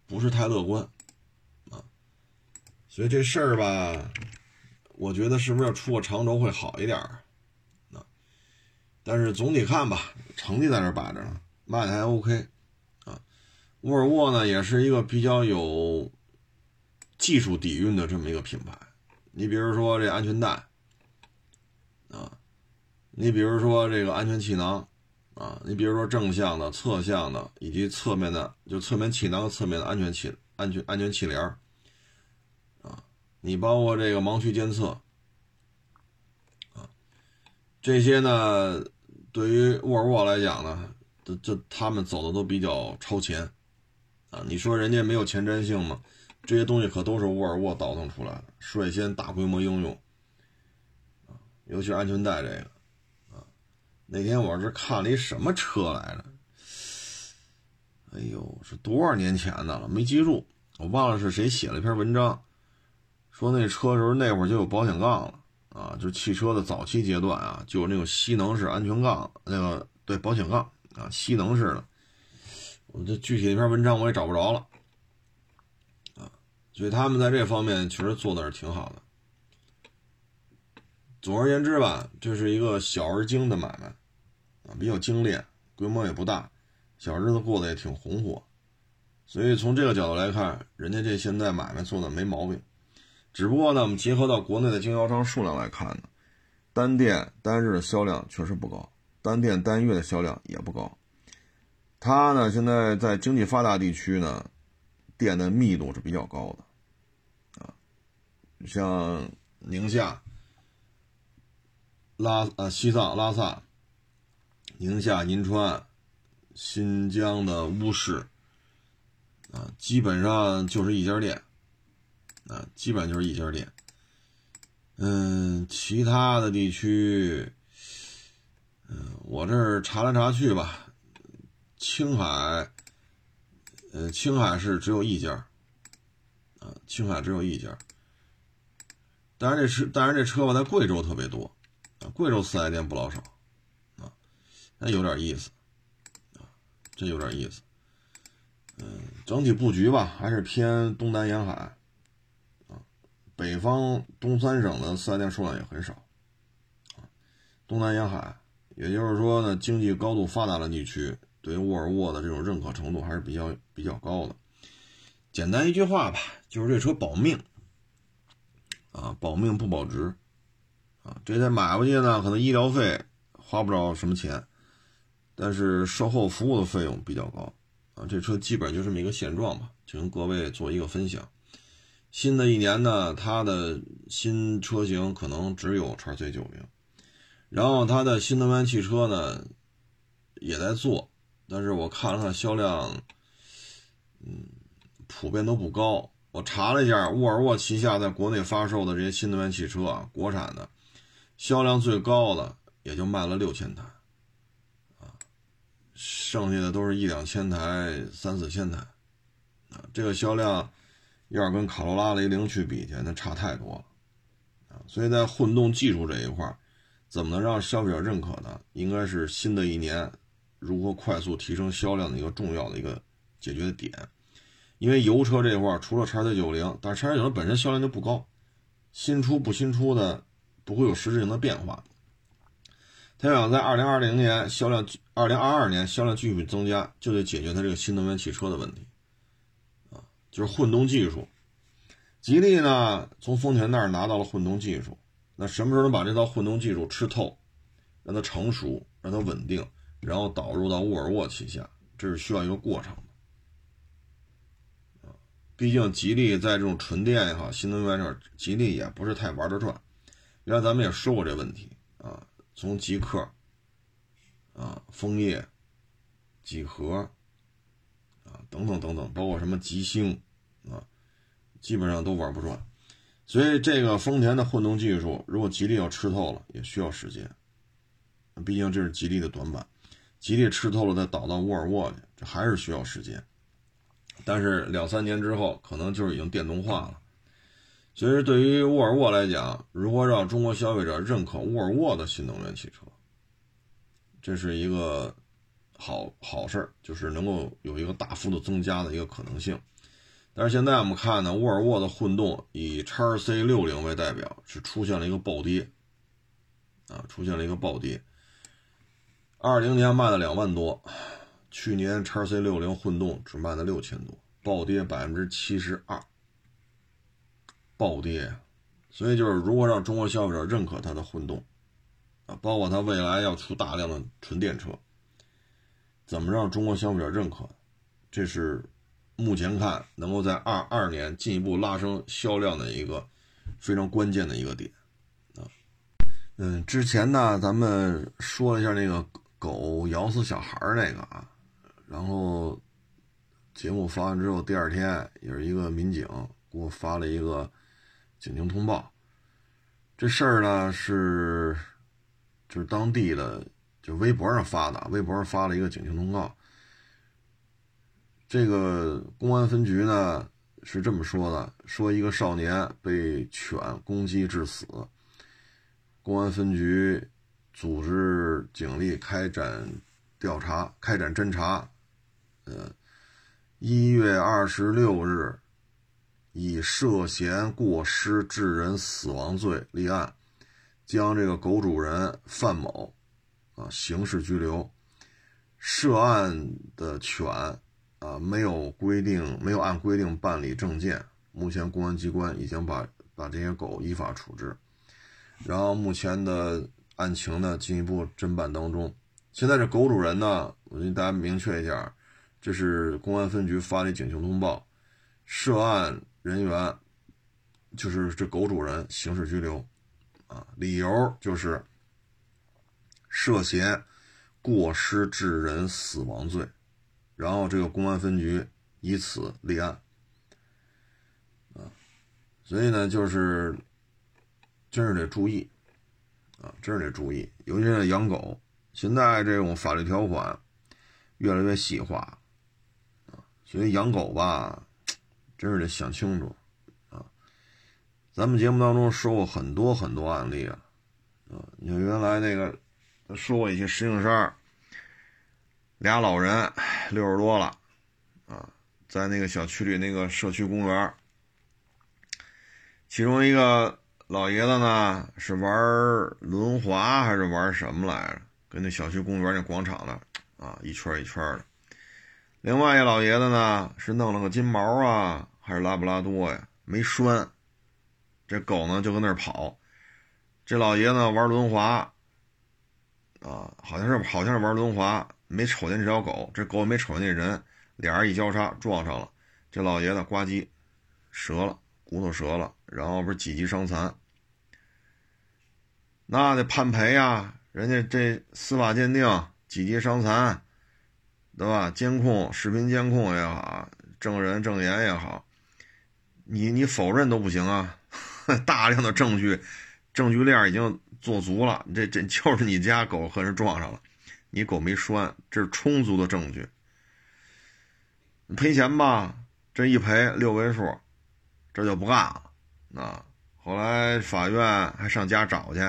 不是太乐观，啊，所以这事儿吧，我觉得是不是要出个长轴会好一点儿？但是总体看吧，成绩在这摆着呢，卖的还 OK，啊，沃尔沃呢也是一个比较有技术底蕴的这么一个品牌。你比如说这安全带，啊，你比如说这个安全气囊，啊，你比如说正向的、侧向的以及侧面的，就侧面气囊侧面的安全气、安全安全气帘啊，你包括这个盲区监测，啊，这些呢。对于沃尔沃来讲呢，这这他们走的都比较超前，啊，你说人家没有前瞻性吗？这些东西可都是沃尔沃倒腾出来的，率先大规模应用，啊，尤其是安全带这个，啊，那天我是看了一什么车来着？哎呦，是多少年前的了？没记住，我忘了是谁写了一篇文章，说那车时候那会儿就有保险杠了。啊，就汽车的早期阶段啊，就有那种吸能式安全杠，那个对保险杠啊，吸能式的。我这具体那篇文章我也找不着了，啊，所以他们在这方面确实做的是挺好的。总而言之吧，这是一个小而精的买卖，啊，比较精炼，规模也不大，小日子过得也挺红火。所以从这个角度来看，人家这现在买卖做的没毛病。只不过呢，我们结合到国内的经销商数量来看呢，单店单日的销量确实不高，单店单月的销量也不高。它呢，现在在经济发达地区呢，店的密度是比较高的，啊，像宁夏、拉呃西藏拉萨、宁夏银川、新疆的乌市，啊，基本上就是一家店。啊，基本就是一家店。嗯，其他的地区，嗯，我这儿查来查去吧，青海，呃，青海是只有一家，啊，青海只有一家。当然这车，当然这车吧，在贵州特别多，啊，贵州四 S 店不老少，啊，那有点意思，啊，这有点意思。嗯，整体布局吧，还是偏东南沿海。北方东三省的四 S 店数量也很少，东南沿海，也就是说呢，经济高度发达的地区，对于沃尔沃的这种认可程度还是比较比较高的。简单一句话吧，就是这车保命，啊，保命不保值，啊，这台买回去呢，可能医疗费花不着什么钱，但是售后服务的费用比较高，啊，这车基本就这么一个现状吧，就跟各位做一个分享。新的一年呢，它的新车型可能只有叉 C 九零，然后它的新能源汽车呢也在做，但是我看了看销量，嗯，普遍都不高。我查了一下，沃尔沃旗下在国内发售的这些新能源汽车啊，国产的销量最高的也就卖了六千台，啊，剩下的都是一两千台、三四千台，啊，这个销量。要是跟卡罗拉雷凌去比去，那差太多了！所以在混动技术这一块，怎么能让消费者认可呢？应该是新的一年如何快速提升销量的一个重要的一个解决的点。因为油车这块，除了叉 C 九零，但是叉 C 九零本身销量就不高，新出不新出的不会有实质性的变化。它想在二零二零年销量，二零二二年销量继续增加，就得解决它这个新能源汽车的问题。就是混动技术，吉利呢从丰田那儿拿到了混动技术，那什么时候能把这套混动技术吃透，让它成熟，让它稳定，然后导入到沃尔沃旗下，这是需要一个过程的。毕竟吉利在这种纯电也好，新能源上，吉利也不是太玩得转。原来咱们也说过这问题啊，从极客啊、枫叶、几何啊等等等等，包括什么吉星。啊，基本上都玩不转，所以这个丰田的混动技术，如果吉利要吃透了，也需要时间。毕竟这是吉利的短板，吉利吃透了再导到沃尔沃去，这还是需要时间。但是两三年之后，可能就是已经电动化了。所以对于沃尔沃来讲，如何让中国消费者认可沃尔沃的新能源汽车，这是一个好好事儿，就是能够有一个大幅度增加的一个可能性。但是现在我们看呢，沃尔沃的混动以叉 C 六零为代表，是出现了一个暴跌，啊，出现了一个暴跌。二零年卖了两万多，去年叉 C 六零混动只卖了六千多，暴跌百分之七十二，暴跌。所以就是如果让中国消费者认可它的混动，啊，包括它未来要出大量的纯电车，怎么让中国消费者认可？这是。目前看，能够在二二年进一步拉升销量的一个非常关键的一个点啊。嗯，之前呢，咱们说了一下那个狗咬死小孩那个啊，然后节目发完之后，第二天也是一个民警给我发了一个警情通报。这事儿呢是就是当地的就微博上发的，微博上发了一个警情通告。这个公安分局呢是这么说的：说一个少年被犬攻击致死，公安分局组织警力开展调查、开展侦查。呃，一月二十六日，以涉嫌过失致人死亡罪立案，将这个狗主人范某啊刑事拘留。涉案的犬。啊，没有规定，没有按规定办理证件。目前公安机关已经把把这些狗依法处置，然后目前的案情呢进一步侦办当中。现在这狗主人呢，我给大家明确一下，这是公安分局发的警情通报，涉案人员就是这狗主人刑事拘留，啊，理由就是涉嫌过失致人死亡罪。然后这个公安分局以此立案，啊，所以呢，就是真是得注意，啊，真是得注意，尤其是养狗，现在这种法律条款越来越细化，啊，所以养狗吧，真是得想清楚，啊，咱们节目当中说过很多很多案例啊，啊，你原来那个说过一些石景山。俩老人六十多了，啊，在那个小区里那个社区公园，其中一个老爷子呢是玩轮滑还是玩什么来着？跟那小区公园那广场的啊一圈一圈的。另外一老爷子呢是弄了个金毛啊还是拉布拉多呀？没拴，这狗呢就跟那儿跑。这老爷子玩轮滑，啊，好像是好像是玩轮滑。没瞅见这条狗，这狗也没瞅见那人，俩人一交叉撞上了，这老爷子呱唧折了，骨头折了，然后不是几级伤残，那得判赔呀！人家这司法鉴定几级伤残，对吧？监控、视频监控也好，证人证言也好，你你否认都不行啊！大量的证据，证据链已经做足了，这这就是你家狗和人撞上了。你狗没拴，这是充足的证据。赔钱吧，这一赔六位数，这就不干了。啊，后来法院还上家找去，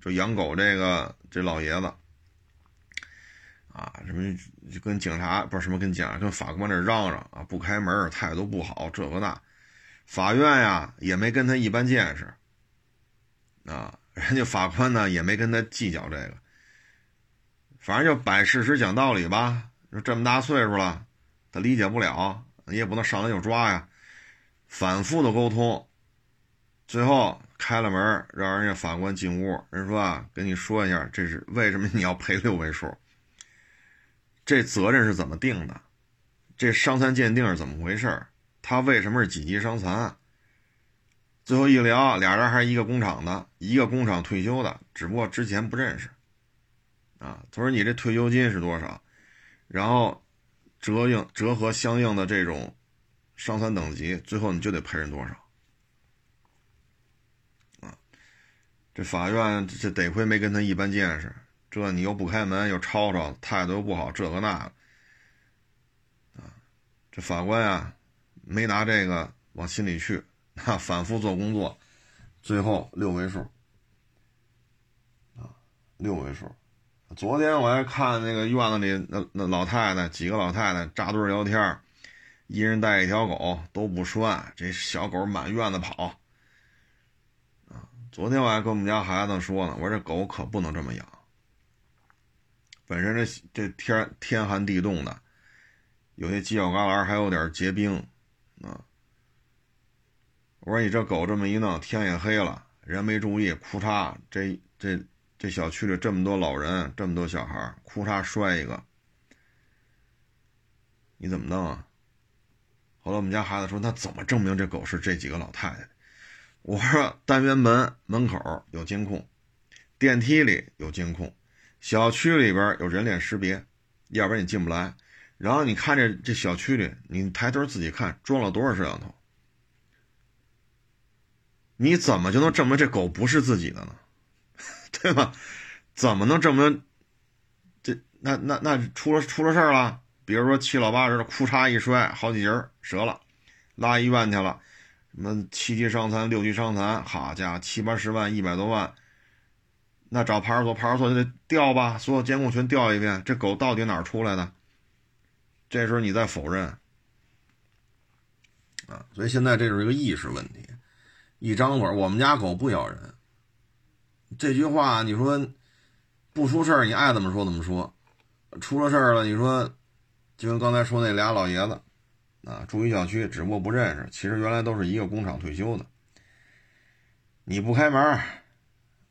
就养狗这个这老爷子，啊，什么就跟警察不是什么跟警察跟法官这嚷嚷啊，不开门，态度不好，这个那。法院呀也没跟他一般见识，啊，人家法官呢也没跟他计较这个。反正就摆事实讲道理吧。说这么大岁数了，他理解不了，你也不能上来就抓呀。反复的沟通，最后开了门，让人家法官进屋。人说啊，跟你说一下，这是为什么你要赔六位数？这责任是怎么定的？这伤残鉴定是怎么回事？他为什么是几级伤残？最后一聊，俩人还是一个工厂的，一个工厂退休的，只不过之前不认识。啊，他说你这退休金是多少？然后折应折合相应的这种伤残等级，最后你就得赔人多少？啊这法院这得亏没跟他一般见识，这你又不开门又吵吵，态度又不好，这个那个，啊，这法官呀没拿这个往心里去，那反复做工作，最后六位数，啊，六位数。昨天我还看那个院子里那那老太太几个老太太扎堆聊天，一人带一条狗都不拴，这小狗满院子跑。啊，昨天我还跟我们家孩子说呢，我说这狗可不能这么养。本身这这天天寒地冻的，有些犄角旮旯还有点结冰，我说你这狗这么一弄，天也黑了，人没注意，哭嚓这这。这小区里这么多老人，这么多小孩，哭嚓摔一个，你怎么弄啊？后来我们家孩子说：“那怎么证明这狗是这几个老太太？”我说：“单元门门口有监控，电梯里有监控，小区里边有人脸识别，要不然你进不来。然后你看这这小区里，你抬头自己看装了多少摄像头，你怎么就能证明这狗不是自己的呢？” 对吧？怎么能证明？这那那那出了出了事儿了？比如说七老八十的裤衩一摔，好几节折了，拉医院去了，什么七级伤残、六级伤残，好家伙，七八十万、一百多万，那找派出所，派出所就得调吧，所有监控全调一遍，这狗到底哪儿出来的？这时候你再否认啊！所以现在这是一个意识问题。一张嘴，我们家狗不咬人。这句话你说不出事儿，你爱怎么说怎么说；出了事儿了，你说就跟刚才说那俩老爷子啊，住一小区，只不过不认识，其实原来都是一个工厂退休的。你不开门，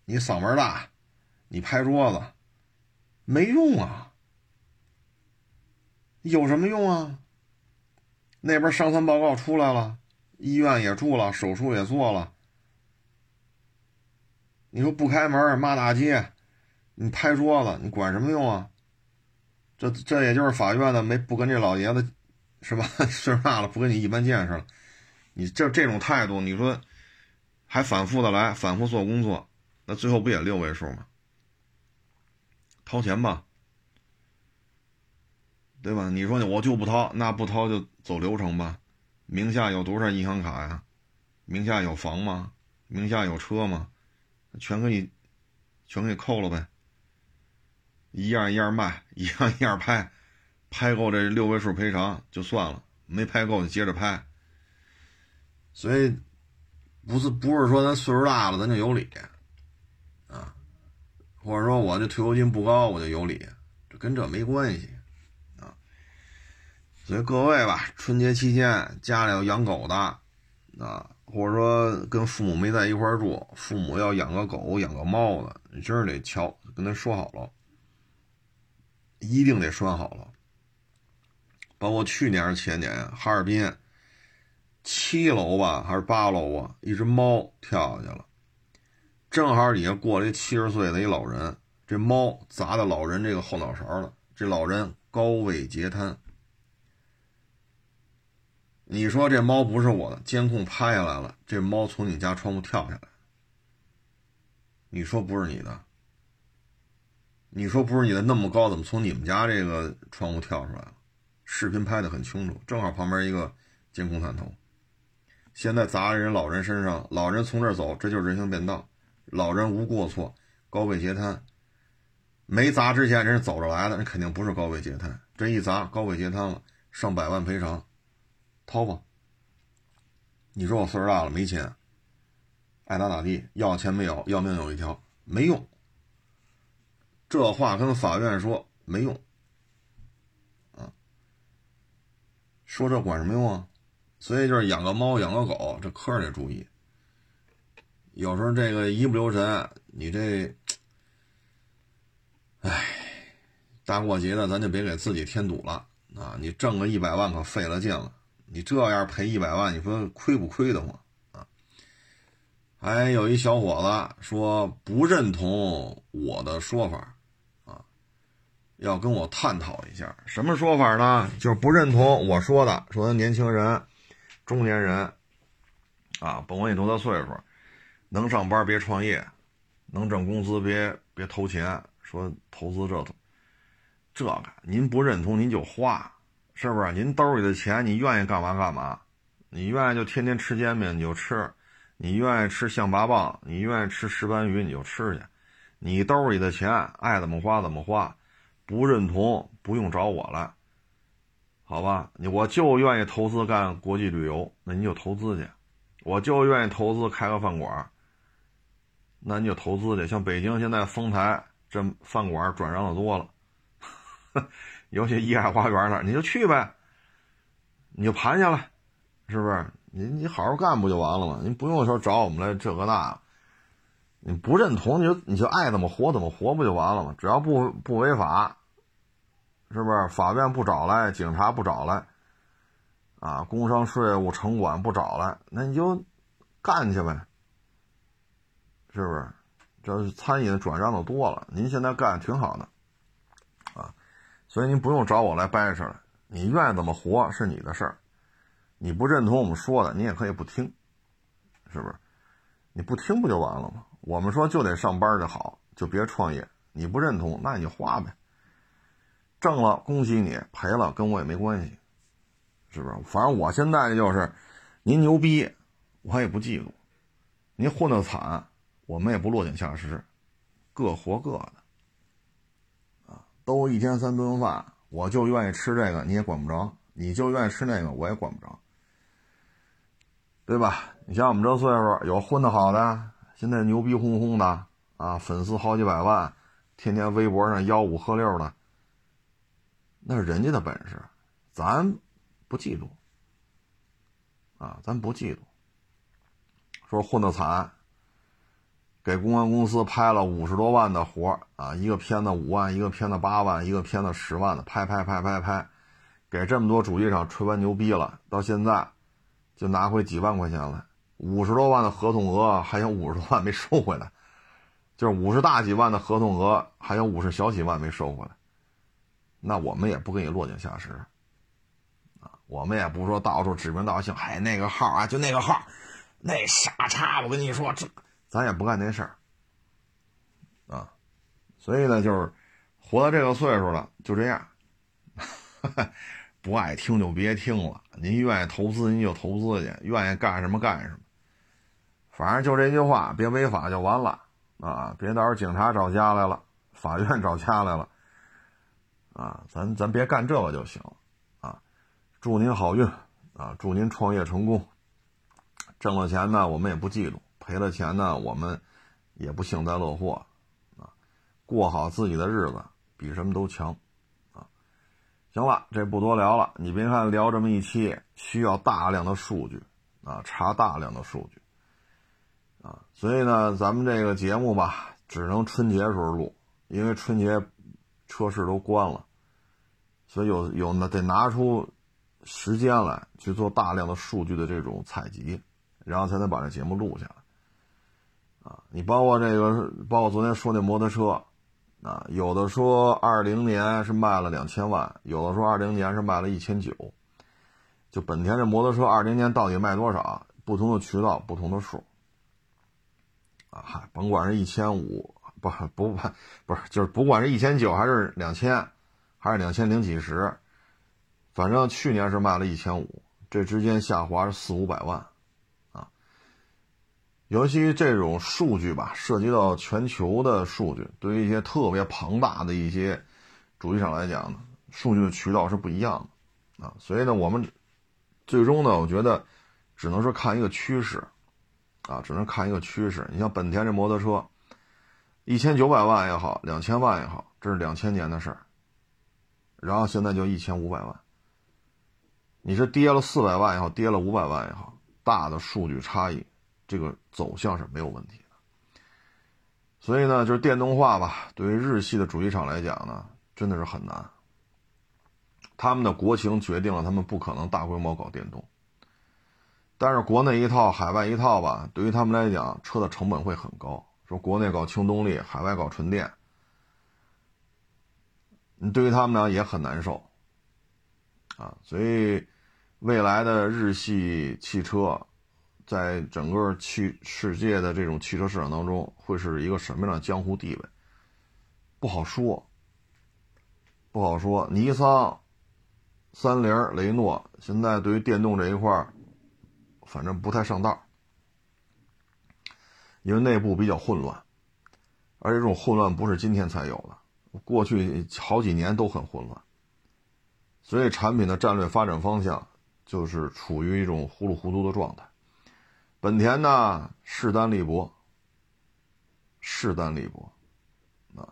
你嗓门大，你拍桌子，没用啊！有什么用啊？那边伤残报告出来了，医院也住了，手术也做了。你说不开门骂大街，你拍桌子，你管什么用啊？这这也就是法院的没不跟这老爷子是吧？岁数大了不跟你一般见识了，你这这种态度，你说还反复的来，反复做工作，那最后不也六位数吗？掏钱吧，对吧？你说我就不掏，那不掏就走流程吧。名下有多少银行卡呀？名下有房吗？名下有车吗？全给你，全给扣了呗。一样一样卖，一样一样拍，拍够这六位数赔偿就算了，没拍够就接着拍。所以，不是不是说咱岁数大了咱就有理，啊，或者说我这退休金不高我就有理，这跟这没关系，所以各位吧，春节期间家里有养狗的，啊。或者说跟父母没在一块住，父母要养个狗、养个猫的，你真是得瞧，跟他说好了，一定得拴好了。包括去年还是前年，哈尔滨七楼吧还是八楼啊，一只猫跳下去了，正好底下过来一七十岁的一老人，这猫砸到老人这个后脑勺了，这老人高位截瘫。你说这猫不是我的，监控拍下来了，这猫从你家窗户跳下来，你说不是你的？你说不是你的，那么高怎么从你们家这个窗户跳出来了？视频拍的很清楚，正好旁边一个监控探头。现在砸人老人身上，老人从这儿走，这就是人行便道，老人无过错，高位截瘫。没砸之前人是走着来的，人肯定不是高位截瘫。这一砸高位截瘫了，上百万赔偿。掏吧！你说我岁数大了没钱，爱咋咋地，要钱没有，要命有一条，没用。这话跟法院说没用，啊，说这管什么用啊？所以就是养个猫养个狗，这客人得注意。有时候这个一不留神，你这，哎，大过节的咱就别给自己添堵了啊！你挣个一百万可费了劲了。你这样赔一百万，你说亏不亏的慌啊？还有一小伙子说不认同我的说法，啊，要跟我探讨一下什么说法呢？就是不认同我说的，说年轻人、中年人，啊，甭管你多大岁数，能上班别创业，能挣工资别别投钱，说投资这这个，您不认同您就花，是不是？您兜里的钱你愿意干嘛干嘛，你愿意就天天吃煎饼你就吃，你愿意吃象拔蚌，你愿意吃石斑鱼你就吃去，你兜里的钱爱怎么花怎么花，不认同不用找我来。好吧，你我就愿意投资干国际旅游，那您就投资去；我就愿意投资开个饭馆，那您就投资去。像北京现在丰台这饭馆转让的多了，尤其怡海花园那儿，你就去呗，你就盘下来，是不是？你你好好干不就完了吗？您不用说找我们来这个那，你不认同你就你就爱怎么活怎么活不就完了吗？只要不不违法。是不是法院不找来，警察不找来，啊，工商税务城管不找来，那你就干去呗，是不是？这餐饮转让的多了，您现在干挺好的，所以您不用找我来掰扯了，你愿意怎么活是你的事儿，你不认同我们说的，你也可以不听，是不是？你不听不就完了吗？我们说就得上班就好，就别创业，你不认同，那你就花呗。挣了恭喜你，赔了跟我也没关系，是不是？反正我现在就是，您牛逼，我也不嫉妒；您混得惨，我们也不落井下石，各活各的。都一天三顿饭，我就愿意吃这个，你也管不着；你就愿意吃那个，我也管不着，对吧？你像我们这岁数，有混得好的，现在牛逼哄哄的啊，粉丝好几百万，天天微博上吆五喝六的。那是人家的本事，咱不嫉妒啊，咱不嫉妒。说混得惨，给公关公司拍了五十多万的活啊，一个片子五万，一个片子八万，一个片子十万的，拍拍拍拍拍，给这么多主机厂吹完牛逼了，到现在就拿回几万块钱来，五十多万的合同额还有五十多万没收回来，就是五十大几万的合同额还有五十小几万没收回来。那我们也不给你落井下石，啊，我们也不说到处指名道姓，哎，那个号啊，就那个号，那傻叉，我跟你说，这咱也不干那事儿，啊，所以呢，就是活到这个岁数了，就这样，不爱听就别听了，您愿意投资您就投资去，愿意干什么干什么，反正就这句话，别违法就完了，啊，别到时候警察找家来了，法院找家来了。啊，咱咱别干这个就行，啊，祝您好运，啊，祝您创业成功。挣了钱呢，我们也不嫉妒；赔了钱呢，我们也不幸灾乐祸，啊，过好自己的日子比什么都强，啊，行了，这不多聊了。你别看聊这么一期，需要大量的数据，啊，查大量的数据，啊，所以呢，咱们这个节目吧，只能春节时候录，因为春节。车市都关了，所以有有呢得拿出时间来去做大量的数据的这种采集，然后才能把这节目录下来。啊，你包括这个，包括昨天说那摩托车，啊，有的说二零年是卖了两千万，有的说二零年是卖了一千九，就本田这摩托车二零年到底卖多少？不同的渠道不同的数。啊，嗨，甭管是一千五。不不不，不是，就是不管是一千九还是两千，还是两千零几十，反正去年是卖了一千五，这之间下滑是四五百万，尤其这种数据吧，涉及到全球的数据，对于一些特别庞大的一些主机厂来讲呢，数据的渠道是不一样的，啊，所以呢，我们最终呢，我觉得只能说看一个趋势，啊，只能看一个趋势。你像本田这摩托车。一千九百万也好，两千万也好，这是两千年的事儿。然后现在就一千五百万，你是跌了四百万也好，跌了五百万也好，大的数据差异，这个走向是没有问题的。所以呢，就是电动化吧，对于日系的主机厂来讲呢，真的是很难。他们的国情决定了他们不可能大规模搞电动，但是国内一套，海外一套吧，对于他们来讲，车的成本会很高。说国内搞轻动力，海外搞纯电，你对于他们呢也很难受，啊，所以未来的日系汽车在整个汽世界的这种汽车市场当中，会是一个什么样的江湖地位？不好说，不好说。尼桑、三菱、雷诺现在对于电动这一块反正不太上道，因为内部比较混乱，而且这种混乱不是今天才有的，过去好几年都很混乱，所以产品的战略发展方向就是处于一种糊里糊涂的状态。本田呢势单力薄，势单力薄，啊，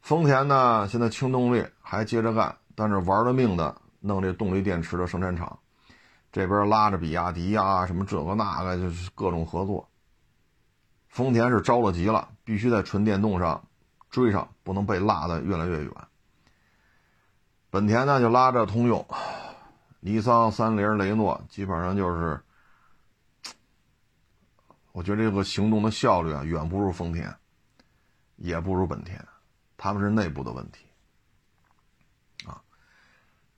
丰田呢现在轻动力还接着干，但是玩了命的弄这动力电池的生产厂，这边拉着比亚迪呀什么这个那个就是各种合作。丰田是着了急了，必须在纯电动上追上，不能被落得越来越远。本田呢就拉着通用、尼桑、三菱、雷诺，基本上就是。我觉得这个行动的效率啊，远不如丰田，也不如本田，他们是内部的问题，啊，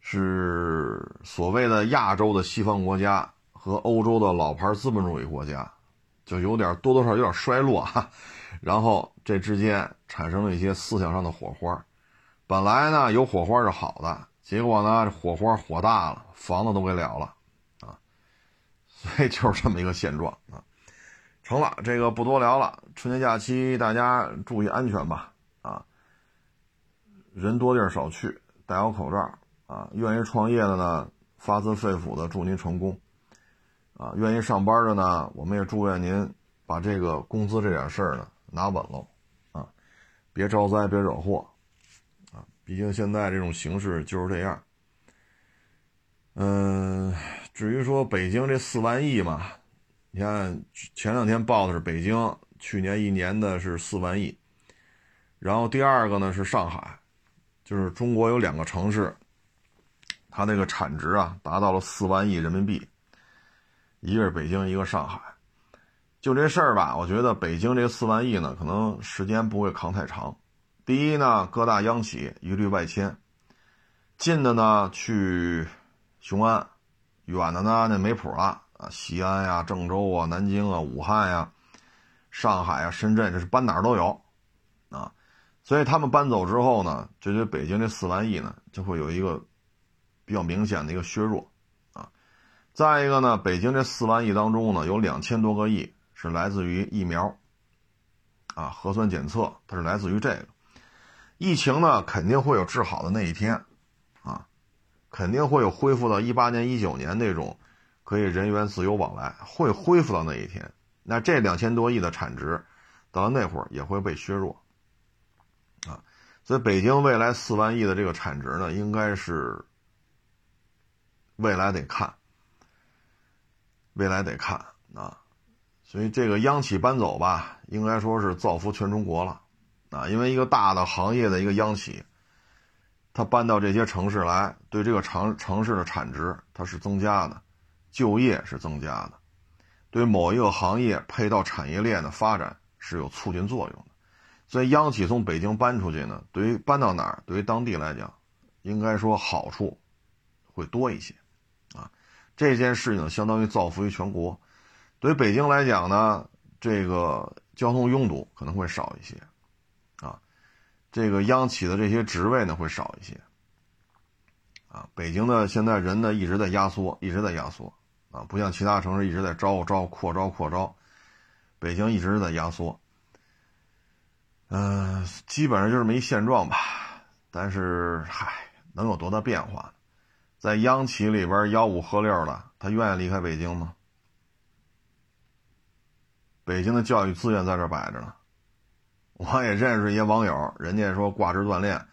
是所谓的亚洲的西方国家和欧洲的老牌资本主义国家，就有点多多少有点衰落哈，然后这之间产生了一些思想上的火花，本来呢有火花是好的，结果呢这火花火大了，房子都给燎了，啊，所以就是这么一个现状啊。成了，这个不多聊了。春节假期大家注意安全吧，啊，人多地儿少去，戴好口罩啊。愿意创业的呢，发自肺腑的祝您成功，啊，愿意上班的呢，我们也祝愿您把这个工资这点事儿呢拿稳喽，啊，别招灾，别惹祸，啊，毕竟现在这种形势就是这样。嗯，至于说北京这四万亿嘛。你看，前两天报的是北京去年一年的是四万亿，然后第二个呢是上海，就是中国有两个城市，它那个产值啊达到了四万亿人民币，一个是北京，一个上海。就这事儿吧，我觉得北京这四万亿呢，可能时间不会扛太长。第一呢，各大央企一律外迁，近的呢去雄安，远的呢那没谱了。啊，西安呀、郑州啊、南京啊、武汉呀、上海啊、深圳，这是搬哪儿都有，啊，所以他们搬走之后呢，这对北京这四万亿呢，就会有一个比较明显的一个削弱，啊，再一个呢，北京这四万亿当中呢，有两千多个亿是来自于疫苗，啊，核酸检测，它是来自于这个，疫情呢肯定会有治好的那一天，啊，肯定会有恢复到一八年、一九年那种。可以人员自由往来，会恢复到那一天。那这两千多亿的产值，到了那会儿也会被削弱，啊，所以北京未来四万亿的这个产值呢，应该是未来得看，未来得看啊。所以这个央企搬走吧，应该说是造福全中国了，啊，因为一个大的行业的一个央企，它搬到这些城市来，对这个城城市的产值它是增加的。就业是增加的，对某一个行业配套产业链的发展是有促进作用的。所以，央企从北京搬出去呢，对于搬到哪儿，对于当地来讲，应该说好处会多一些啊。这件事情相当于造福于全国。对于北京来讲呢，这个交通拥堵可能会少一些啊，这个央企的这些职位呢会少一些啊。北京的现在人呢一直在压缩，一直在压缩。啊，不像其他城市一直在招招扩招扩招，北京一直在压缩。嗯，基本上就是没现状吧。但是，嗨，能有多大变化？在央企里边吆五喝六的，他愿意离开北京吗？北京的教育资源在这摆着呢。我也认识一些网友，人家说挂职锻炼，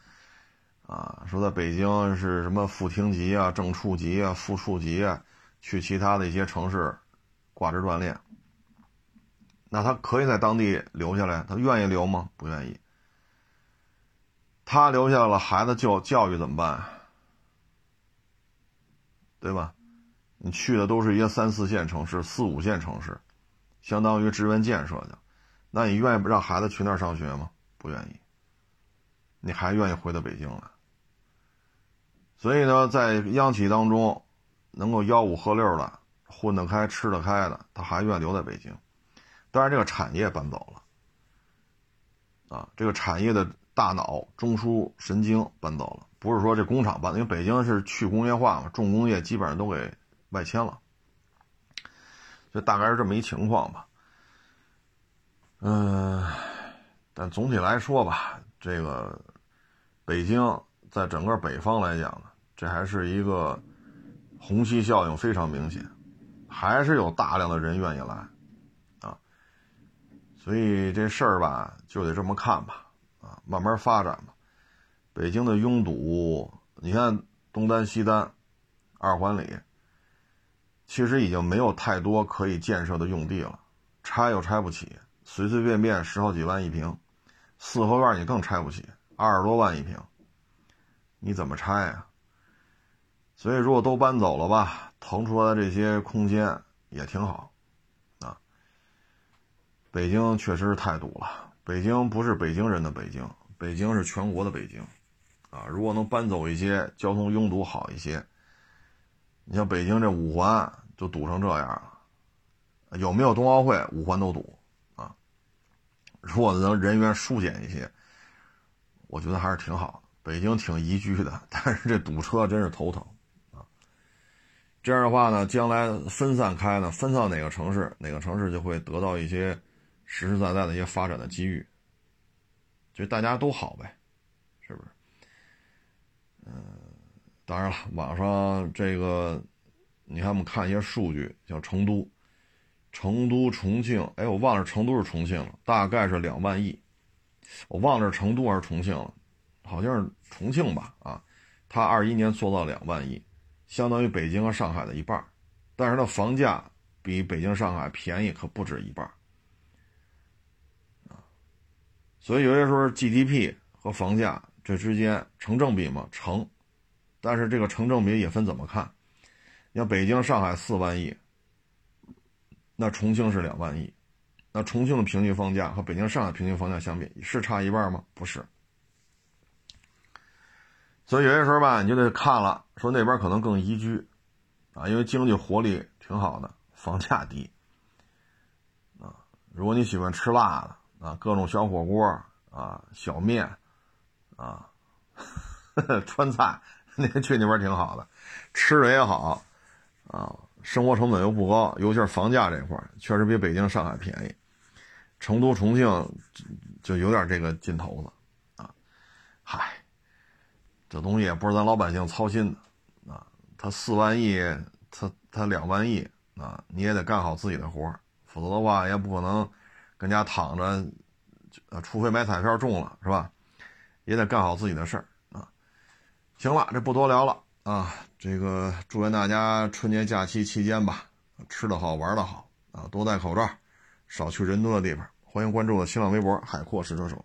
啊，说在北京是什么副厅级啊、正处级啊、副处级啊。去其他的一些城市挂职锻炼，那他可以在当地留下来，他愿意留吗？不愿意。他留下了，孩子教教育怎么办？对吧？你去的都是一些三四线城市、四五线城市，相当于支援建设的，那你愿意让孩子去那儿上学吗？不愿意。你还愿意回到北京来？所以呢，在央企当中。能够吆五喝六的，混得开、吃得开的，他还愿意留在北京。但是，这个产业搬走了，啊，这个产业的大脑、中枢神经搬走了，不是说这工厂搬，因为北京是去工业化嘛，重工业基本上都给外迁了，就大概是这么一情况吧。嗯，但总体来说吧，这个北京在整个北方来讲呢，这还是一个虹吸效应非常明显，还是有大量的人愿意来。啊所以这事儿吧，就得这么看吧，啊，慢慢发展吧。北京的拥堵，你看东单、西单、二环里，其实已经没有太多可以建设的用地了，拆又拆不起，随随便便十好几万一平，四合院你更拆不起，二十多万一平，你怎么拆呀？所以如果都搬走了吧，腾出来的这些空间也挺好。啊北京确实是太堵了。北京不是北京人的北京，北京是全国的北京，啊！如果能搬走一些，交通拥堵好一些。你像北京这五环就堵成这样了，有没有冬奥会，五环都堵啊！如果能人员疏解一些，我觉得还是挺好的。北京挺宜居的，但是这堵车真是头疼！这样的话呢，将来分散开呢，分到哪个城市，哪个城市就会得到一些。实实在在的一些发展的机遇，就大家都好呗，是不是？嗯，当然了，网上这个，你看我们看一些数据，像成都、成都、重庆，哎，我忘了成都是重庆了，大概是两万亿，我忘了是成都还是重庆了，好像是重庆吧？啊，它二一年做到两万亿，相当于北京和上海的一半，但是它房价比北京、上海便宜可不止一半。啊所以有些时候 GDP 和房价这之间成正比吗？成，但是这个成正比也分怎么看。你像北京、上海四万亿，那重庆是两万亿，那重庆的平均房价和北京、上海平均房价相比是差一半吗？不是。所以有些时候吧，你就得看了，说那边可能更宜居，啊，因为经济活力挺好的，房价低，啊，如果你喜欢吃辣的。啊，各种小火锅啊，小面啊，川菜，那去那边挺好的，吃的也好啊，生活成本又不高，尤其是房价这块确实比北京、上海便宜。成都、重庆就有点这个劲头子啊。嗨，这东西也不是咱老百姓操心的啊。他四万亿，他他两万亿啊，你也得干好自己的活否则的话也不可能。跟家躺着，呃，除非买彩票中了，是吧？也得干好自己的事儿啊。行了，这不多聊了啊。这个祝愿大家春节假期期间吧，吃得好，玩得好啊，多戴口罩，少去人多的地方。欢迎关注我新浪微博“海阔试车手”。